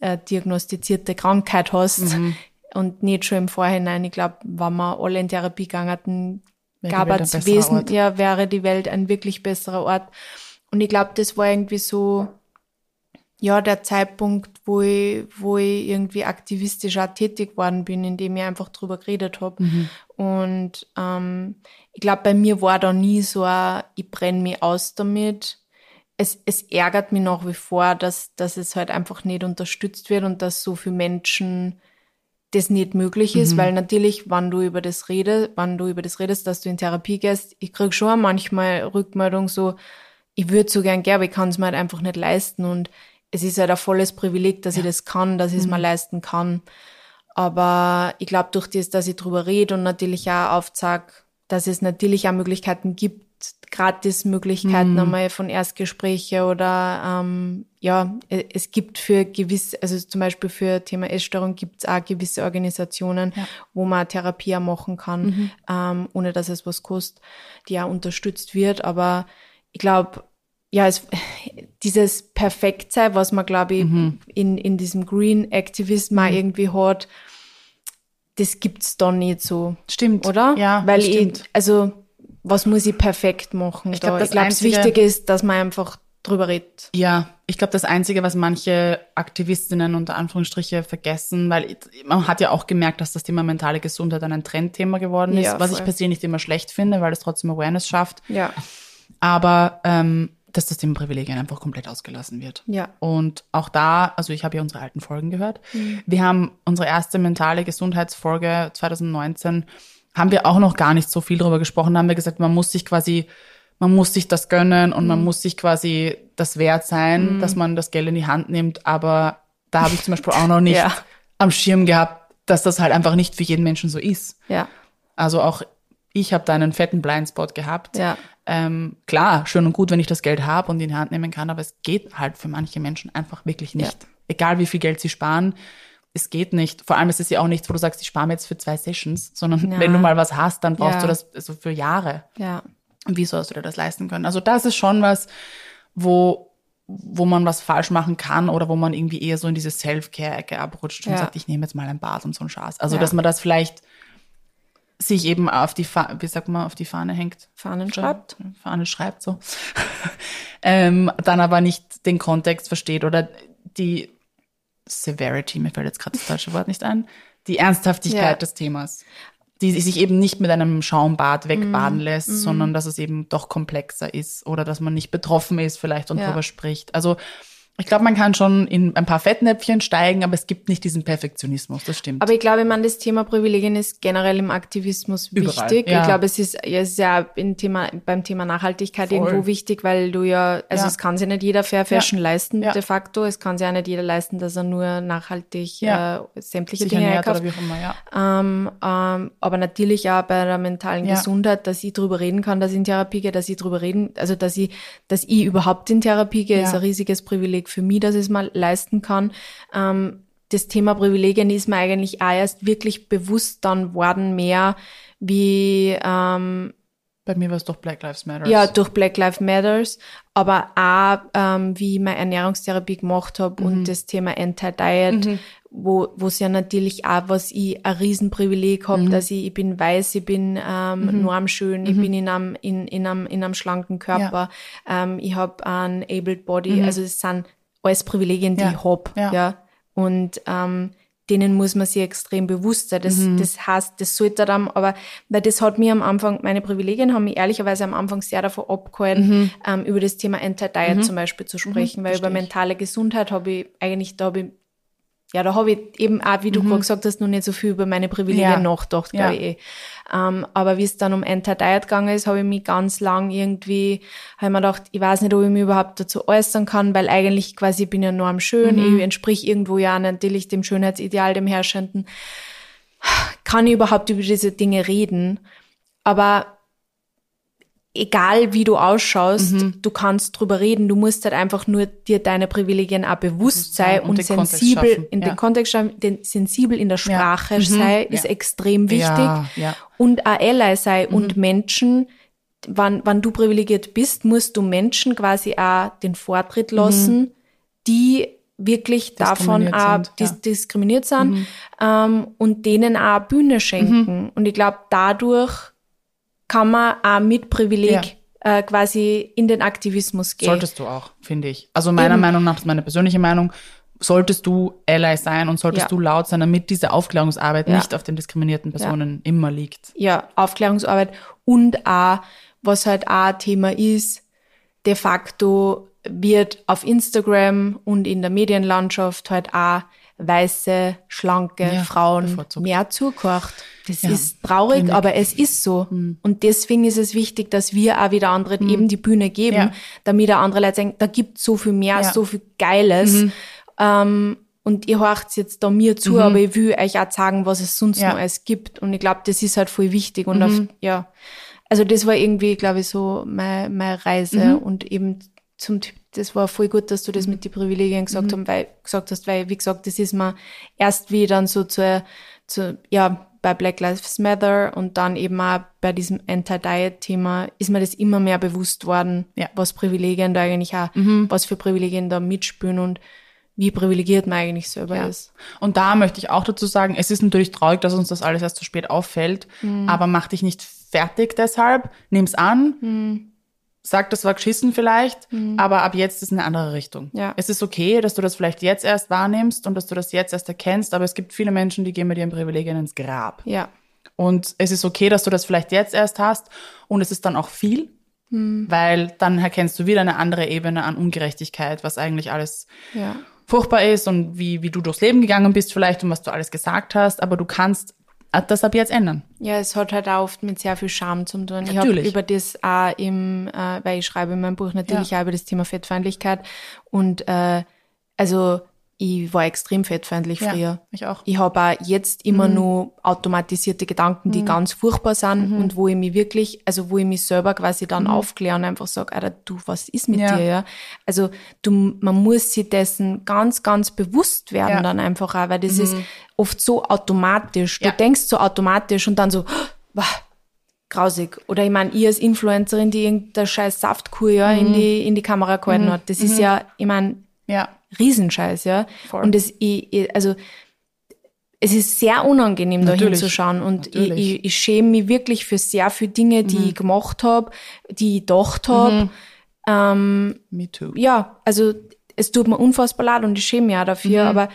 eine diagnostizierte Krankheit hast und nicht schon im Vorhinein. Ich glaube, wenn wir alle in Therapie gegangen hätten, Wäre die gab Welt ein es besserer Wesen, Ort. ja, wäre die Welt ein wirklich besserer Ort. Und ich glaube, das war irgendwie so, ja, der Zeitpunkt, wo ich, wo ich irgendwie aktivistisch auch tätig worden bin, indem ich einfach drüber geredet habe. Und ähm, ich glaube, bei mir war da nie so ein, ich brenne mich aus damit. Es, es ärgert mich nach wie vor, dass, dass es halt einfach nicht unterstützt wird und dass so viele Menschen das nicht möglich ist, weil natürlich, wenn du über das redest, wenn du über das redest, dass du in Therapie gehst, ich krieg schon manchmal Rückmeldung so, ich würde so gern gern, aber ich kann es mir halt einfach nicht leisten. Und es ist halt ein volles Privileg, dass ich das kann, dass ich es mir leisten kann. Aber ich glaube, durch das, dass ich drüber rede und natürlich auch aufzeige, dass es natürlich auch Möglichkeiten gibt, Gratis-Möglichkeiten einmal von Erstgespräche oder ähm, ja, e- es gibt für gewisse, also zum Beispiel für Thema Essstörung gibt es auch gewisse Organisationen, wo man Therapie auch machen kann, ähm, ohne dass es was kostet, die auch unterstützt wird. Aber ich glaube, ja, es, dieses Perfektsein, was man, glaube ich, in, in diesem Green Activism auch irgendwie hat, das gibt's da nicht so. Stimmt. Oder? Ja, Weil das ich, stimmt. also, was muss ich perfekt machen? Ich da? glaub, das ich glaube, das Wichtige ist, dass man einfach drüber redet. Ja, ich glaube, das Einzige, was manche Aktivistinnen unter Anführungsstriche vergessen, weil man hat ja auch gemerkt, dass das Thema mentale Gesundheit ein Trendthema geworden ist, Ja, was ich voll. per se nicht immer schlecht finde, weil es trotzdem Awareness schafft. Ja. Aber ähm, dass das Thema Privilegien einfach komplett ausgelassen wird. Ja. Und auch da, also ich habe ja unsere alten Folgen gehört. Wir haben unsere erste mentale Gesundheitsfolge 2019 haben wir auch noch gar nicht so viel drüber gesprochen. Da haben wir gesagt, man muss sich quasi, man muss sich das gönnen und man muss sich quasi das wert sein, dass man das Geld in die Hand nimmt. Aber da habe ich zum Beispiel auch noch nicht Ja. am Schirm gehabt, dass das halt einfach nicht für jeden Menschen so ist. Ja, Also auch ich habe da einen fetten Blindspot gehabt. ja, Ähm, klar, schön und gut, wenn ich das Geld habe und in die Hand nehmen kann, aber es geht halt für manche Menschen einfach wirklich nicht. Egal wie viel Geld sie sparen, es geht nicht. Vor allem ist es ja auch nichts, wo du sagst, ich spare mir jetzt für zwei Sessions, sondern Ja. wenn du mal was hast, dann brauchst Ja. du das so für Jahre. ja. Und wie sollst du dir das leisten können? Also das ist schon was, wo, wo man was falsch machen kann oder wo man irgendwie eher so in diese Self-Care-Ecke abrutscht und Ja. sagt, ich nehme jetzt mal ein Bad und so einen Schaß. Also dass man das vielleicht sich eben auf die, Fa wie sagt man, auf die Fahne hängt. Fahnen schreibt. Fahne schreibt so. ähm, dann aber nicht den Kontext versteht oder die Severity, mir fällt jetzt gerade das deutsche Wort nicht ein, die Ernsthaftigkeit Ja. des Themas. Die sich eben nicht mit einem Schaumbad wegbaden lässt, sondern dass es eben doch komplexer ist oder dass man nicht betroffen ist vielleicht und Ja. drüber spricht. Also ich glaube, man kann schon in ein paar Fettnäpfchen steigen, aber es gibt nicht diesen Perfektionismus, das stimmt. Aber ich glaube, man, das Thema Privilegien ist generell im Aktivismus Überall, wichtig. ja. Ich glaube, es ist, ja, es ist ja im Thema, beim Thema Nachhaltigkeit Voll. irgendwo wichtig, weil du ja, also Ja. es kann sich nicht jeder Fair Fashion leisten, Ja. de facto. Es kann sich auch nicht jeder leisten, dass er nur nachhaltig Ja. äh, sämtliche sich Dinge einkauft. oder wie auch immer, ja. Ähm, ähm, aber natürlich auch bei der mentalen Ja. Gesundheit, dass ich drüber reden kann, dass ich in Therapie gehe, dass ich drüber reden, also dass ich, dass ich überhaupt in Therapie gehe, Ja. ist ein riesiges Privileg für mich, dass ich es mal leisten kann. Ähm, das Thema Privilegien ist mir eigentlich auch erst wirklich bewusst dann worden mehr, wie ähm, Bei mir war es doch Black Lives Matter. ja, durch Black Lives Matters, aber auch, ähm, wie ich meine Ernährungstherapie gemacht habe Mhm. und das Thema Anti-Diet, wo wo es ja natürlich auch, was ich ein Riesenprivileg habe, Mhm. dass ich, ich bin weiß, ich bin ähm, normschön, ich bin in einem, in, in, einem, in einem schlanken Körper, ähm, ich habe einen abled Body, also es sind alles Privilegien, die Mhm. Ja. ich hab, Ja. ja. Und ähm, denen muss man sich extrem bewusst sein. Das, Mhm. das heißt, das sollte dann, aber weil das hat mir am Anfang, meine Privilegien haben mich ehrlicherweise am Anfang sehr davon abgehalten, ähm, über das Thema Anti-Diet zum Beispiel zu sprechen, weil über Mhm. verstehe ich. mentale Gesundheit habe ich eigentlich, da habe ich, ja, da habe ich eben auch, wie du gerade gesagt hast, noch nicht so viel über meine Privilegien Mhm. Ja. nachgedacht, Ja. glaube ich. Ähm, aber wie es dann um Anti-Diet gegangen ist, habe ich mich ganz lang irgendwie, habe ich mir gedacht, ich weiß nicht, ob ich mich überhaupt dazu äußern kann, weil eigentlich quasi ich bin ja norm schön, Mhm. ich entsprich irgendwo ja natürlich dem Schönheitsideal, dem Herrschenden. Kann ich überhaupt über diese Dinge reden? Aber egal wie du ausschaust, Mhm. du kannst drüber reden, du musst halt einfach nur dir deine Privilegien auch bewusst sein und und, sensibel in ja. den Kontext schaffen, den, sensibel in der Sprache Mhm. sei, ist Ja. extrem wichtig. Ja, ja. Und auch Ally sei Mhm. und Menschen, wann, wann du privilegiert bist, musst du Menschen quasi auch den Vortritt lassen, die wirklich davon Mhm. Diskriminiert auch sind, dis ja. Mhm. diskriminiert sind ähm, und denen auch Bühne schenken. Und ich glaube, dadurch kann man auch mit Privileg äh, quasi in den Aktivismus gehen. Solltest du auch, finde ich. Also meiner Eben. Meinung nach, das ist meine persönliche Meinung, solltest du Ally sein und solltest Ja. du laut sein, damit diese Aufklärungsarbeit Ja. nicht auf den diskriminierten Personen immer liegt. ja, Aufklärungsarbeit und auch, was halt auch Thema ist, de facto wird auf Instagram und in der Medienlandschaft halt auch weiße, schlanke Ja, Frauen bevorzugt. mehr zugekocht. Das Ja, ist traurig, ich. aber es ist so. Und deswegen ist es wichtig, dass wir auch wieder anderen eben die Bühne geben, Ja. damit auch andere Leute sagen, da gibt so viel mehr, so viel Geiles. Ähm, und ihr horcht jetzt da mir zu, aber ich will euch auch sagen, was es sonst noch alles gibt. Und ich glaube, das ist halt voll wichtig. Und auf, ja, also das war irgendwie, glaube ich, so meine, meine Reise. Und eben zum Typ, das war voll gut, dass du das mit den Privilegien gesagt, haben, weil, gesagt hast, weil, wie gesagt, das ist mir erst wie dann so zu, zu, ja, bei Black Lives Matter und dann eben auch bei diesem Anti-Diet-Thema ist mir das immer mehr bewusst worden, Ja. was Privilegien da eigentlich auch, was für Privilegien da mitspielen und wie privilegiert man eigentlich selber Ja. ist. Und da möchte ich auch dazu sagen, es ist natürlich traurig, dass uns das alles erst zu spät auffällt, Mhm. aber mach dich nicht fertig deshalb, nimm's an, Mhm. Sag, das war geschissen vielleicht, aber ab jetzt ist eine andere Richtung. Ja. Es ist okay, dass du das vielleicht jetzt erst wahrnimmst und dass du das jetzt erst erkennst, aber es gibt viele Menschen, die gehen mit ihren Privilegien ins Grab. Ja, Und es ist okay, dass du das vielleicht jetzt erst hast und es ist dann auch viel, weil dann erkennst du wieder eine andere Ebene an Ungerechtigkeit, was eigentlich alles ja, furchtbar ist und wie, wie du durchs Leben gegangen bist vielleicht und was du alles gesagt hast, aber du kannst das ab jetzt ändern. Ja, es hat halt auch oft mit sehr viel Scham zu tun. Ich habe Natürlich. über das auch im, äh, weil ich schreibe in meinem Buch natürlich Ja. auch über das Thema Fettfeindlichkeit. Und äh, also ich war extrem fettfeindlich Ja, früher. ich auch. Ich habe auch jetzt immer nur automatisierte Gedanken, die ganz furchtbar sind und wo ich mich wirklich, also wo ich mich selber quasi dann aufkläre und einfach sage, Alter, du, was ist mit Ja. dir? Ja? Also du, man muss sich dessen ganz, ganz bewusst werden Ja. dann einfach auch, weil das ist oft so automatisch. Du Ja. denkst so automatisch und dann so, wow, grausig. Oder ich meine, ich als Influencerin, die irgendeine scheiß Saftkur ja in die, in die Kamera gehalten hat. Das ist ja, ich meine, Ja. Riesenscheiß, ja. Voll. Und das, ich, ich, also, es ist sehr unangenehm, da hinzuschauen. Und ich, ich, ich schäme mich wirklich für sehr viele Dinge, die ich gemacht habe, die ich gedacht habe. Ähm, Me too. ja, also es tut mir unfassbar leid und ich schäme mich auch dafür, aber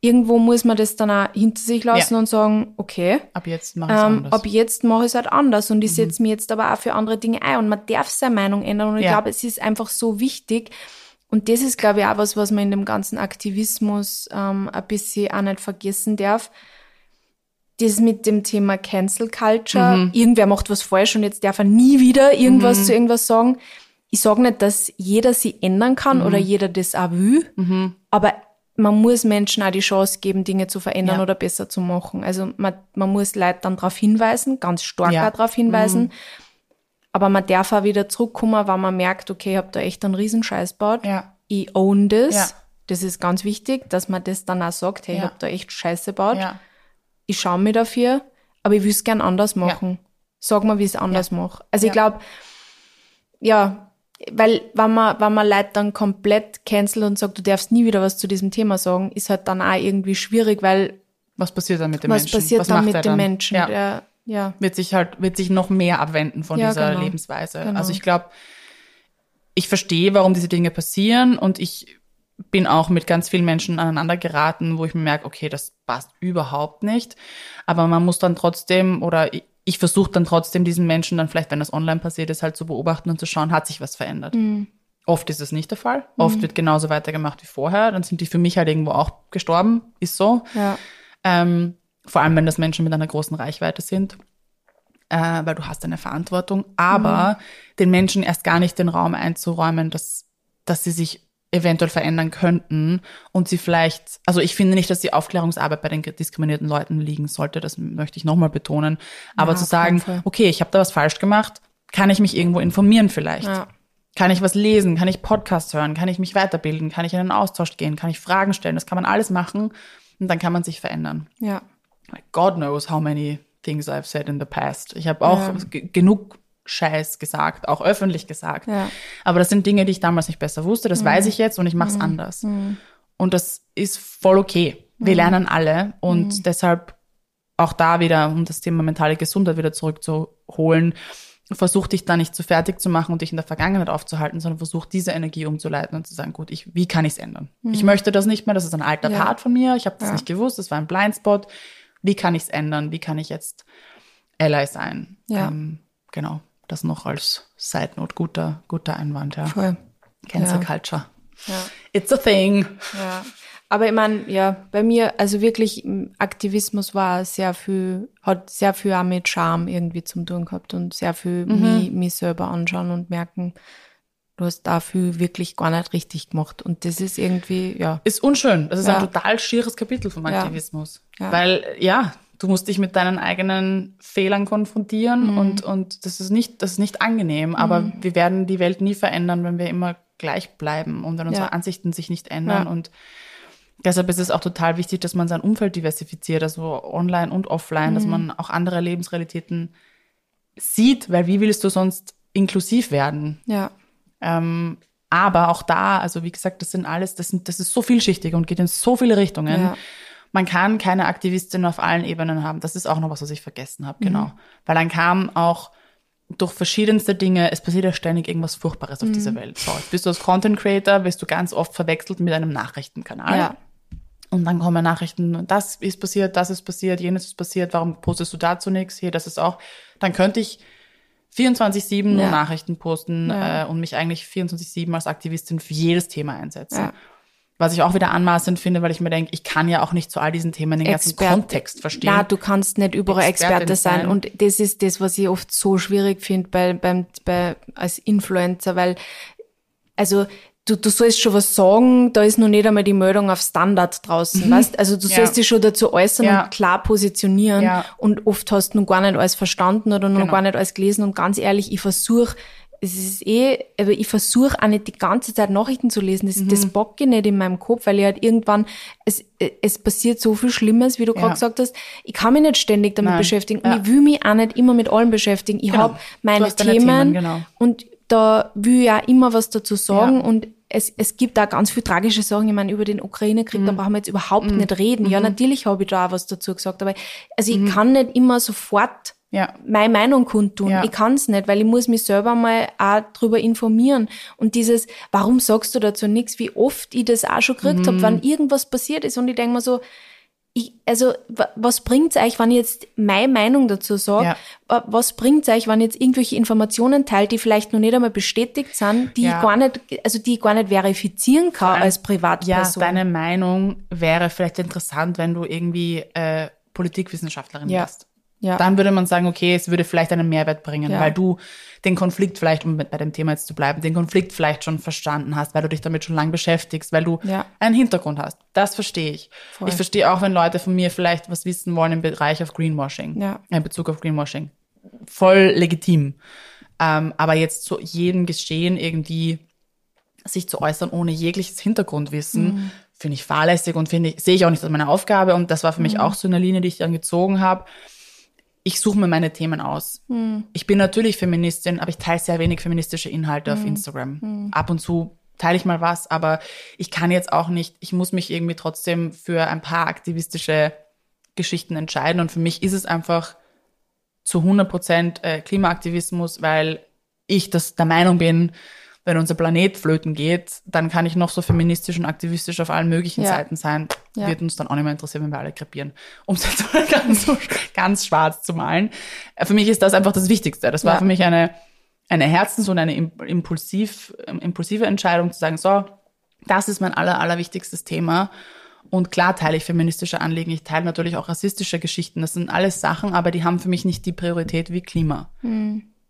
irgendwo muss man das dann auch hinter sich lassen Ja. und sagen, okay, Ab jetzt mache ich ähm, anders. ab jetzt mache ich es halt anders und ich setze mich jetzt aber auch für andere Dinge ein und man darf seine Meinung ändern und ich Ja. glaube, es ist einfach so wichtig und das ist, glaube ich, auch was, was man in dem ganzen Aktivismus ähm, ein bisschen auch nicht vergessen darf. Das mit dem Thema Cancel Culture. Mhm. Irgendwer macht was falsch und jetzt darf er nie wieder irgendwas zu irgendwas sagen. Ich sage nicht, dass jeder sie ändern kann Mhm. oder jeder das auch will, aber man muss Menschen auch die Chance geben, Dinge zu verändern Ja. oder besser zu machen. Also man, man muss Leute dann darauf hinweisen, ganz stark Ja. Mhm. darauf hinweisen. Aber man darf auch wieder zurückkommen, weil man merkt, okay, ich habe da echt einen Riesenscheiß gebaut. Ja. Ich own das. Ja. Das ist ganz wichtig, dass man das dann auch sagt, hey, ich Ja. habe da echt Scheiße gebaut. ja. Ich schaue mir dafür, aber ich will es gern anders machen. Sag mal, wie ich es anders mache. Also ich glaube, ja, weil wenn man, wenn man Leute dann komplett cancelt und sagt, du darfst nie wieder was zu diesem Thema sagen, ist halt dann auch irgendwie schwierig, weil Was passiert dann mit dem was Menschen? passiert was dann macht mit dem dann? Menschen? Ja. Der, ja. wird sich halt, wird sich noch mehr abwenden von Ja, dieser genau. Lebensweise. Genau. Also ich glaube, ich verstehe, warum diese Dinge passieren und ich bin auch mit ganz vielen Menschen aneinander geraten, wo ich mir merke, okay, das passt überhaupt nicht. Aber man muss dann trotzdem oder ich, ich versuche dann trotzdem diesen Menschen dann vielleicht, wenn das online passiert ist, halt zu beobachten und zu schauen, hat sich was verändert. Mhm. Oft ist es nicht der Fall. Oft wird genauso weitergemacht wie vorher. Dann sind die für mich halt irgendwo auch gestorben. Ist so. Ja. Ähm, vor allem, wenn das Menschen mit einer großen Reichweite sind, äh, weil du hast eine Verantwortung. Aber den Menschen erst gar nicht den Raum einzuräumen, dass, dass sie sich eventuell verändern könnten und sie vielleicht, also ich finde nicht, dass die Aufklärungsarbeit bei den diskriminierten Leuten liegen sollte, das möchte ich nochmal betonen, aber Ja, zu sagen, okay, ich habe da was falsch gemacht, kann ich mich irgendwo informieren vielleicht? Ja. Kann ich was lesen? Kann ich Podcasts hören? Kann ich mich weiterbilden? Kann ich in einen Austausch gehen? Kann ich Fragen stellen? Das kann man alles machen und dann kann man sich verändern. Ja. God knows how many things I've said in the past. Ich habe auch Ja. ge- genug Scheiß gesagt, auch öffentlich gesagt. Ja. Mhm. Aber das sind Dinge, die ich damals nicht besser wusste. Das weiß ich jetzt und ich mache es anders. Und das ist voll okay. Wir Mhm. lernen alle und deshalb auch da wieder, um das Thema mentale Gesundheit wieder zurückzuholen, versuch dich da nicht zu fertig zu machen und dich in der Vergangenheit aufzuhalten, sondern versuch diese Energie umzuleiten und zu sagen, gut, ich, wie kann ich es ändern? Ich möchte das nicht mehr, das ist ein alter Mhm. Ja. Part von mir, ich habe das Ja. nicht gewusst, das war ein Blindspot. Wie kann ich es ändern? Wie kann ich jetzt Ally sein? Ja. Ähm, genau, das noch als Side Note, guter, guter Einwand, ja. Voll. Cancel Ja. Culture. Ja. It's a thing. Ja. Aber ich meine, ja, bei mir, also wirklich, Aktivismus war sehr viel, hat sehr viel auch mit Charme irgendwie zum tun gehabt und sehr viel mich, mich selber anschauen und merken, du hast dafür wirklich gar nicht richtig gemacht. Und das ist irgendwie, ja, Ist unschön. Das ist Ja. ein total schieres Kapitel vom Ja. Aktivismus. Ja. Weil, ja, du musst dich mit deinen eigenen Fehlern konfrontieren Mhm. und, und das ist nicht, das ist nicht angenehm. Aber wir werden die Welt nie verändern, wenn wir immer gleich bleiben und wenn unsere Ja. Ansichten sich nicht ändern. Ja. Und deshalb ist es auch total wichtig, dass man sein Umfeld diversifiziert, also online und offline, Mhm. dass man auch andere Lebensrealitäten sieht, weil wie willst du sonst inklusiv werden? ja, Ähm, aber auch da, also wie gesagt, das sind alles, das, sind, das ist so vielschichtig und geht in so viele Richtungen. Ja. Man kann keine Aktivistin auf allen Ebenen haben. Das ist auch noch was, was ich vergessen habe, genau. Weil dann kam auch durch verschiedenste Dinge, es passiert ja ständig irgendwas Furchtbares auf dieser Welt. So, bist du als Content Creator, wirst du ganz oft verwechselt mit einem Nachrichtenkanal. ja, Und dann kommen Nachrichten, das ist passiert, das ist passiert, jenes ist passiert, warum postest du dazu nichts? Hier, das ist auch. Dann könnte ich 24-7 nur Ja. Nachrichten posten Ja. äh, und mich eigentlich 24-7 als Aktivistin für jedes Thema einsetzen. Ja. Was ich auch wieder anmaßend finde, weil ich mir denke, ich kann ja auch nicht zu all diesen Themen den ganzen Expert- Kontext verstehen. Na, du kannst nicht überall Expertin Experte sein. sein. Und das ist das, was ich oft so schwierig finde bei, beim, bei, als Influencer, weil, also, du, du sollst schon was sagen, da ist noch nicht einmal die Meldung auf Standard draußen, weißt? Also, du Ja. sollst dich schon dazu äußern Ja. und klar positionieren. Ja. Und oft hast du noch gar nicht alles verstanden oder noch Genau. gar nicht alles gelesen. Und ganz ehrlich, ich versuche, es ist eh, aber ich versuche auch nicht die ganze Zeit Nachrichten zu lesen. Das, Mhm. das bocke ich nicht in meinem Kopf, weil ich halt irgendwann, es, es passiert so viel Schlimmes, wie du Ja. gerade gesagt hast. Ich kann mich nicht ständig damit Nein. beschäftigen. Ja. Und ich will mich auch nicht immer mit allem beschäftigen. Ich Genau. hab meine Themen, Themen, genau. und da will ich auch immer was dazu sagen Ja. und es, es gibt da ganz viel tragische Sachen. Ich meine, über den Ukraine-Krieg, Mhm. da brauchen wir jetzt überhaupt nicht reden. Ja, natürlich habe ich da auch was dazu gesagt, aber also Mhm. ich kann nicht immer sofort Ja. meine Meinung kundtun. Ja. Ich kann es nicht, weil ich muss mich selber mal auch drüber informieren. Und dieses, warum sagst du dazu nichts, wie oft ich das auch schon gekriegt Mhm. wenn irgendwas passiert ist und ich denk mir so, ich, also wa- was bringt's euch, wenn ich jetzt meine Meinung dazu sage? Ja. Was bringt's euch, wenn ihr jetzt irgendwelche Informationen teilt, die vielleicht noch nicht einmal bestätigt sind, die Ja. ich gar nicht, also die ich gar nicht verifizieren kann allem- als Ja, Privatperson? deine Meinung wäre vielleicht interessant, wenn du irgendwie äh, Politikwissenschaftlerin Ja. wärst. Ja. Dann würde man sagen, okay, es würde vielleicht einen Mehrwert bringen, Ja. weil du den Konflikt vielleicht, um bei dem Thema jetzt zu bleiben, den Konflikt vielleicht schon verstanden hast, weil du dich damit schon lange beschäftigst, weil du Ja. einen Hintergrund hast. Das verstehe ich. Voll. Ich verstehe auch, wenn Leute von mir vielleicht was wissen wollen im Bereich auf Greenwashing, Ja. in Bezug auf Greenwashing. Voll legitim. Ähm, aber jetzt zu jedem Geschehen irgendwie sich zu äußern ohne jegliches Hintergrundwissen, Mhm. finde ich fahrlässig und finde ich, sehe ich auch nicht als meine Aufgabe. Und das war für Mhm. mich auch so eine Linie, die ich dann gezogen habe. Ich suche mir meine Themen aus. Mhm. Ich bin natürlich Feministin, aber ich teile sehr wenig feministische Inhalte Mhm. auf Instagram. Ab und zu teile ich mal was, aber ich kann jetzt auch nicht, ich muss mich irgendwie trotzdem für ein paar aktivistische Geschichten entscheiden. Und für mich ist es einfach zu 100 Prozent äh, Klimaaktivismus, weil ich das der Meinung bin, wenn unser Planet flöten geht, dann kann ich noch so feministisch und aktivistisch auf allen möglichen Ja. Seiten sein. Ja. Wird uns dann auch nicht mehr interessieren, wenn wir alle krepieren. Um es jetzt mal ganz, so, ganz schwarz zu malen. Äh, Für mich ist das einfach das Wichtigste. Das war Ja. für mich eine, eine Herzens- und eine im- impulsiv, ähm, impulsive Entscheidung zu sagen, so, das ist mein aller, allerwichtigstes Thema. Und klar teile ich feministische Anliegen, ich teile natürlich auch rassistische Geschichten. Das sind alles Sachen, aber die haben für mich nicht die Priorität wie Klima.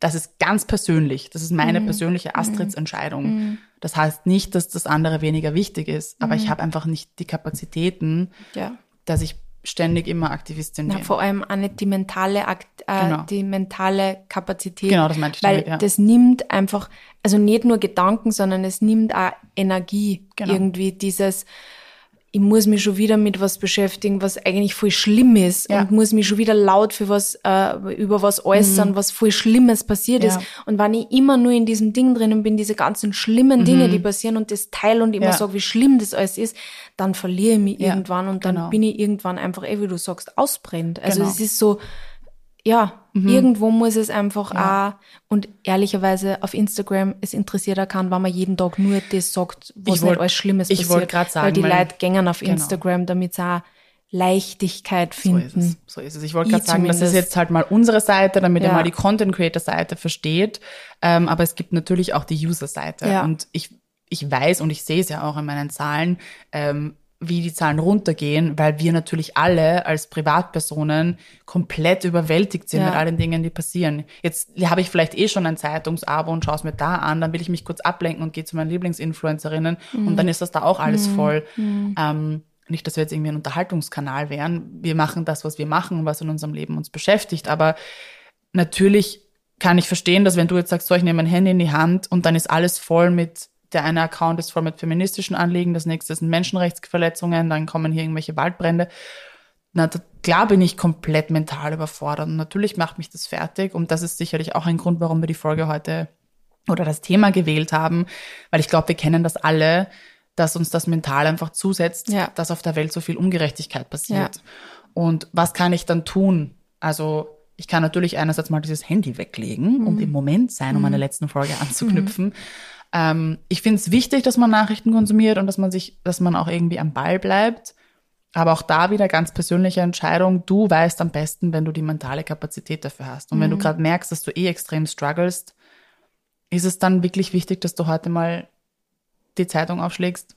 Das ist ganz persönlich. Das ist meine persönliche Astrids-Entscheidung. Das heißt nicht, dass das andere weniger wichtig ist, aber ich habe einfach nicht die Kapazitäten, ja. dass ich ständig immer Aktivistin Na, bin. vor allem auch nicht die mentale, Akt, äh, Genau. die mentale Kapazität. Genau, das meinte ich Weil damit, ja. das nimmt einfach, also nicht nur Gedanken, sondern es nimmt auch Energie. Genau. Irgendwie dieses, ich muss mich schon wieder mit was beschäftigen, was eigentlich voll schlimm ist Ja. und muss mich schon wieder laut für was, äh, über was äußern, was voll Schlimmes passiert Mhm. Ja. ist. Und wenn ich immer nur in diesem Ding drinnen bin, diese ganzen schlimmen Dinge, die passieren und das teile und immer Mhm. Ja. sage, wie schlimm das alles ist, dann verliere ich mich irgendwann und dann genau. bin ich irgendwann einfach, eh, wie du sagst, ausbrennt. Also Genau. es ist so, ja, irgendwo muss es einfach auch, und ehrlicherweise auf Instagram, es interessiert auch keinen, wenn man jeden Tag nur das sagt, was Ich wollt- nicht alles Schlimmes ich passiert. wollt grad sagen, weil die Leute gängen auf genau. Instagram, damit sie auch Leichtigkeit So finden. ist es. So ist es. Ich wollte Ich gerade sagen, das ist zumindest. jetzt halt mal unsere Seite, damit ihr Ja. mal die Content Creator Seite versteht. Ähm, aber es gibt natürlich auch die User Seite. Ja. Und ich, ich weiß und ich sehe es ja auch in meinen Zahlen, ähm, wie die Zahlen runtergehen, weil wir natürlich alle als Privatpersonen komplett überwältigt sind Ja. mit all den Dingen, die passieren. Jetzt habe ich vielleicht eh schon ein Zeitungsabo und schaue es mir da an, dann will ich mich kurz ablenken und gehe zu meinen Lieblingsinfluencerinnen und dann ist das da auch alles voll. Ähm, nicht, dass wir jetzt irgendwie ein Unterhaltungskanal wären. Wir machen das, was wir machen, was in unserem Leben uns beschäftigt. Aber natürlich kann ich verstehen, dass wenn du jetzt sagst, so, ich nehme mein Handy in die Hand und dann ist alles voll mit, der eine Account ist voll mit feministischen Anliegen, das nächste sind Menschenrechtsverletzungen, dann kommen hier irgendwelche Waldbrände. Na, da, klar bin ich komplett mental überfordert und natürlich macht mich das fertig und das ist sicherlich auch ein Grund, warum wir die Folge heute oder das Thema gewählt haben, weil ich glaube, wir kennen das alle, dass uns das mental einfach zusetzt, Ja. dass auf der Welt so viel Ungerechtigkeit passiert. Und was kann ich dann tun? Also ich kann natürlich einerseits mal dieses Handy weglegen und im Moment sein, um meine letzten Folge anzuknüpfen. Ähm, ich finde es wichtig, dass man Nachrichten konsumiert und dass man sich, dass man auch irgendwie am Ball bleibt. Aber auch da wieder ganz persönliche Entscheidung. Du weißt am besten, wenn du die mentale Kapazität dafür hast. Und wenn du gerade merkst, dass du eh extrem strugglest, ist es dann wirklich wichtig, dass du heute mal die Zeitung aufschlägst?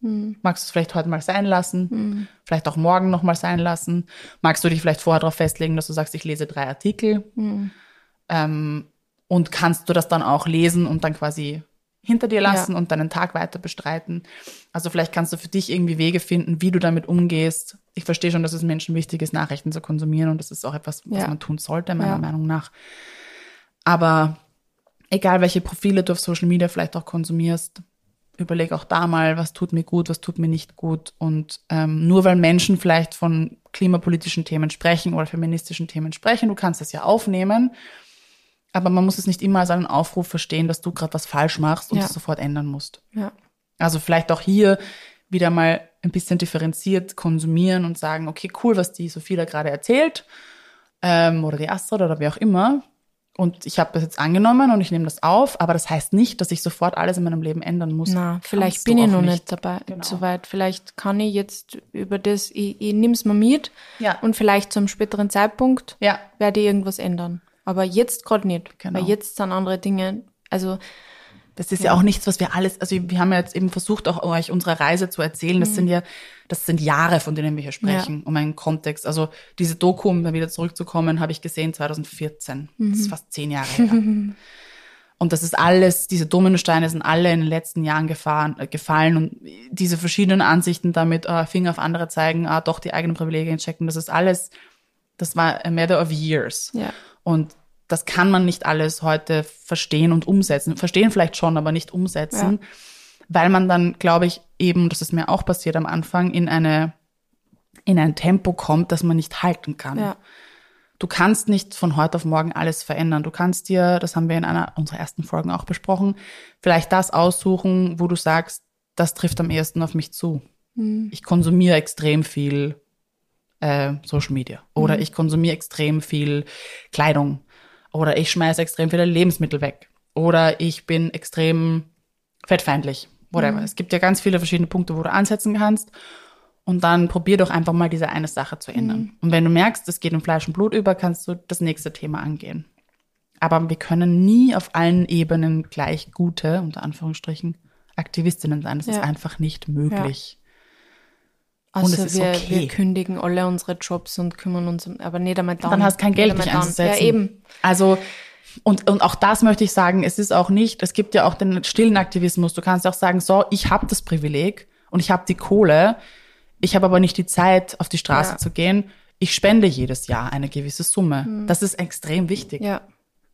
Mhm. Magst du es vielleicht heute mal sein lassen? Mhm. Vielleicht auch morgen noch mal sein lassen? Magst du dich vielleicht vorher darauf festlegen, dass du sagst, ich lese drei Artikel? Mhm. Ähm, und kannst du das dann auch lesen und dann quasi hinter dir lassen ja. und deinen Tag weiter bestreiten. Also vielleicht kannst du für dich irgendwie Wege finden, wie du damit umgehst. Ich verstehe schon, dass es Menschen wichtig ist, Nachrichten zu konsumieren und das ist auch etwas, was ja. man tun sollte, meiner ja. Meinung nach. Aber egal, welche Profile du auf Social Media vielleicht auch konsumierst, überleg auch da mal, was tut mir gut, was tut mir nicht gut. Und ähm, nur weil Menschen vielleicht von klimapolitischen Themen sprechen oder feministischen Themen sprechen, du kannst das ja aufnehmen aber man muss es nicht immer als einen Aufruf verstehen, dass du gerade was falsch machst und ja. es sofort ändern musst. Ja. Also vielleicht auch hier wieder mal ein bisschen differenziert konsumieren und sagen, okay, cool, was die Sophie da gerade erzählt ähm, oder die Astrid oder wer auch immer. Und ich habe das jetzt angenommen und ich nehme das auf, aber das heißt nicht, dass ich sofort alles in meinem Leben ändern muss. Na, vielleicht bin ich noch nicht dabei genau. so weit. Vielleicht kann ich jetzt über das, ich, ich nehme es mal mit ja. und vielleicht zum späteren Zeitpunkt ja. werde ich irgendwas ändern. Aber jetzt gerade nicht. Genau. Weil jetzt sind andere Dinge, also das ist ja. ja. auch nichts, was wir alles, also wir haben ja jetzt eben versucht, auch euch unsere Reise zu erzählen. Das mhm. sind ja, das sind Jahre, von denen wir hier sprechen, ja. um einen Kontext. Also diese Doku, um wieder zurückzukommen, habe ich gesehen 2014. Mhm. Das ist fast zehn Jahre her. und das ist alles, diese Dominosteine sind alle in den letzten Jahren gefahren, äh, gefallen und diese verschiedenen Ansichten damit, äh, Finger auf andere zeigen, ah, doch die eigenen Privilegien checken, das ist alles, das war a matter of years. Ja. Und das kann man nicht alles heute verstehen und umsetzen. Verstehen vielleicht schon, aber nicht umsetzen, ja. weil man dann, glaube ich, eben, das ist mir auch passiert am Anfang, in eine, in ein Tempo kommt, das man nicht halten kann. Ja. Du kannst nicht von heute auf morgen alles verändern. Du kannst dir, das haben wir in einer unserer ersten Folgen auch besprochen, vielleicht das aussuchen, wo du sagst, das trifft am ehesten auf mich zu. Mhm. Ich konsumiere extrem viel äh, Social Media oder mhm. ich konsumiere extrem viel Kleidung oder ich schmeiße extrem viele Lebensmittel weg. Oder ich bin extrem fettfeindlich. Whatever. Mhm. Es gibt ja ganz viele verschiedene Punkte, wo du ansetzen kannst. Und dann probier doch einfach mal diese eine Sache zu ändern. Mhm. Und wenn du merkst, es geht in Fleisch und Blut über, kannst du das nächste Thema angehen. Aber wir können nie auf allen Ebenen gleich gute, unter Anführungsstrichen, Aktivistinnen sein. Das ja. ist einfach nicht möglich. Also wir, okay. wir kündigen alle unsere Jobs und kümmern uns, um, aber nicht einmal dann. Dann hast kein Geld, dich einzusetzen. Ja, eben. Also, und, und auch das möchte ich sagen, es ist auch nicht, es gibt ja auch den stillen Aktivismus. Du kannst auch sagen, so, ich habe das Privileg und ich habe die Kohle, ich habe aber nicht die Zeit, auf die Straße ja. zu gehen. Ich spende jedes Jahr eine gewisse Summe. Mhm. Das ist extrem wichtig. Ja.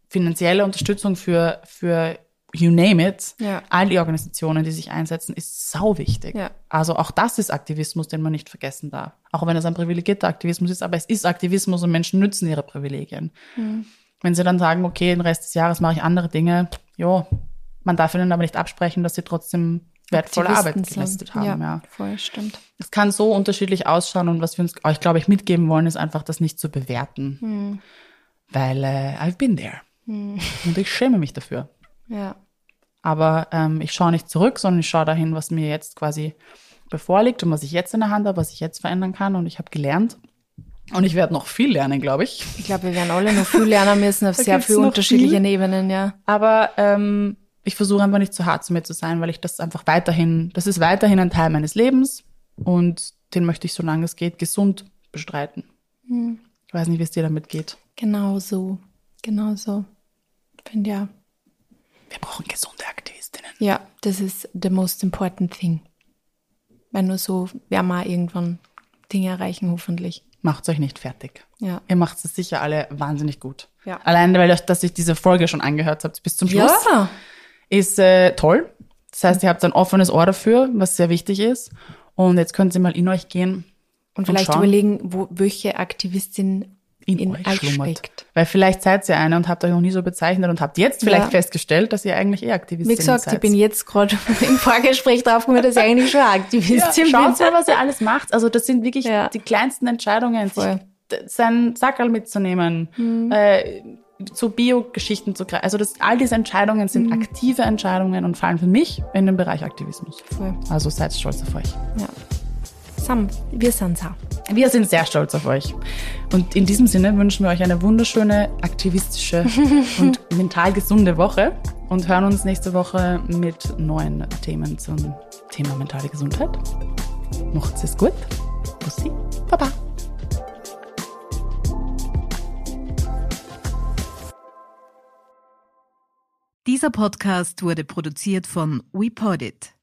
Finanzielle Unterstützung für, für you name it, ja. all die Organisationen, die sich einsetzen, ist sau wichtig. Ja. Also auch das ist Aktivismus, den man nicht vergessen darf. Auch wenn es ein privilegierter Aktivismus ist, aber es ist Aktivismus und Menschen nützen ihre Privilegien. Mhm. Wenn sie dann sagen, okay, den Rest des Jahres mache ich andere Dinge, jo, man darf ihnen aber nicht absprechen, dass sie trotzdem wertvolle Arbeit geleistet haben. Ja, ja, voll, stimmt. Es kann so unterschiedlich ausschauen und was wir uns euch, glaube ich, mitgeben wollen, ist einfach, das nicht zu bewerten. Mhm. Weil äh, I've been there. Mhm. Und ich schäme mich dafür. Ja. Aber ähm, ich schaue nicht zurück, sondern ich schaue dahin, was mir jetzt quasi bevorliegt und was ich jetzt in der Hand habe, was ich jetzt verändern kann. Und ich habe gelernt. Und ich werde noch viel lernen, glaube ich. Ich glaube, wir werden alle noch viel lernen müssen auf sehr vielen unterschiedlichen viel. Ebenen, ja. Aber ähm, ich versuche einfach nicht zu hart zu mir zu sein, weil ich das einfach weiterhin, das ist weiterhin ein Teil meines Lebens und den möchte ich, solange es geht, gesund bestreiten. Hm. Ich weiß nicht, wie es dir damit geht. Genau so. Genau so. Ich finde ja, wir brauchen gesunde Aktivistinnen. Ja, das ist the most important thing. Weil nur so werden wir irgendwann Dinge erreichen, hoffentlich. Macht euch nicht fertig. Ja. Ihr macht es sicher alle wahnsinnig gut. Ja. Allein, weil euch, dass ich diese Folge schon angehört habt bis zum Schluss, ja. ist äh, toll. Das heißt, ihr habt ein offenes Ohr dafür, was sehr wichtig ist. Und jetzt könnt ihr mal in euch gehen. Und, und vielleicht schauen. überlegen, wo, welche Aktivistin in, in euch schlummert. Steckt. Weil vielleicht seid ihr eine und habt euch noch nie so bezeichnet und habt jetzt vielleicht ja. festgestellt, dass ihr eigentlich eh Aktivistin seid. Wie gesagt, seid. ich bin jetzt gerade im Vorgespräch draufgekommen, dass ich eigentlich schon Aktivistin ja, bin. Schaut mal, was ihr alles macht. Also das sind wirklich ja. die kleinsten Entscheidungen, Voll. sich seinen Sackerl mitzunehmen, mhm. äh, zu Bio-Geschichten zu greifen. Also das, all diese Entscheidungen sind mhm. aktive Entscheidungen und fallen für mich in den Bereich Aktivismus. Voll. Also seid stolz auf euch. Ja sam, wir sind sa. Wir sind sehr stolz auf euch. Und in diesem Sinne wünschen wir euch eine wunderschöne, aktivistische und mental gesunde Woche und hören uns nächste Woche mit neuen Themen zum Thema mentale Gesundheit. Macht's es gut. Bussi. Baba. Dieser Podcast wurde produziert von WePodit.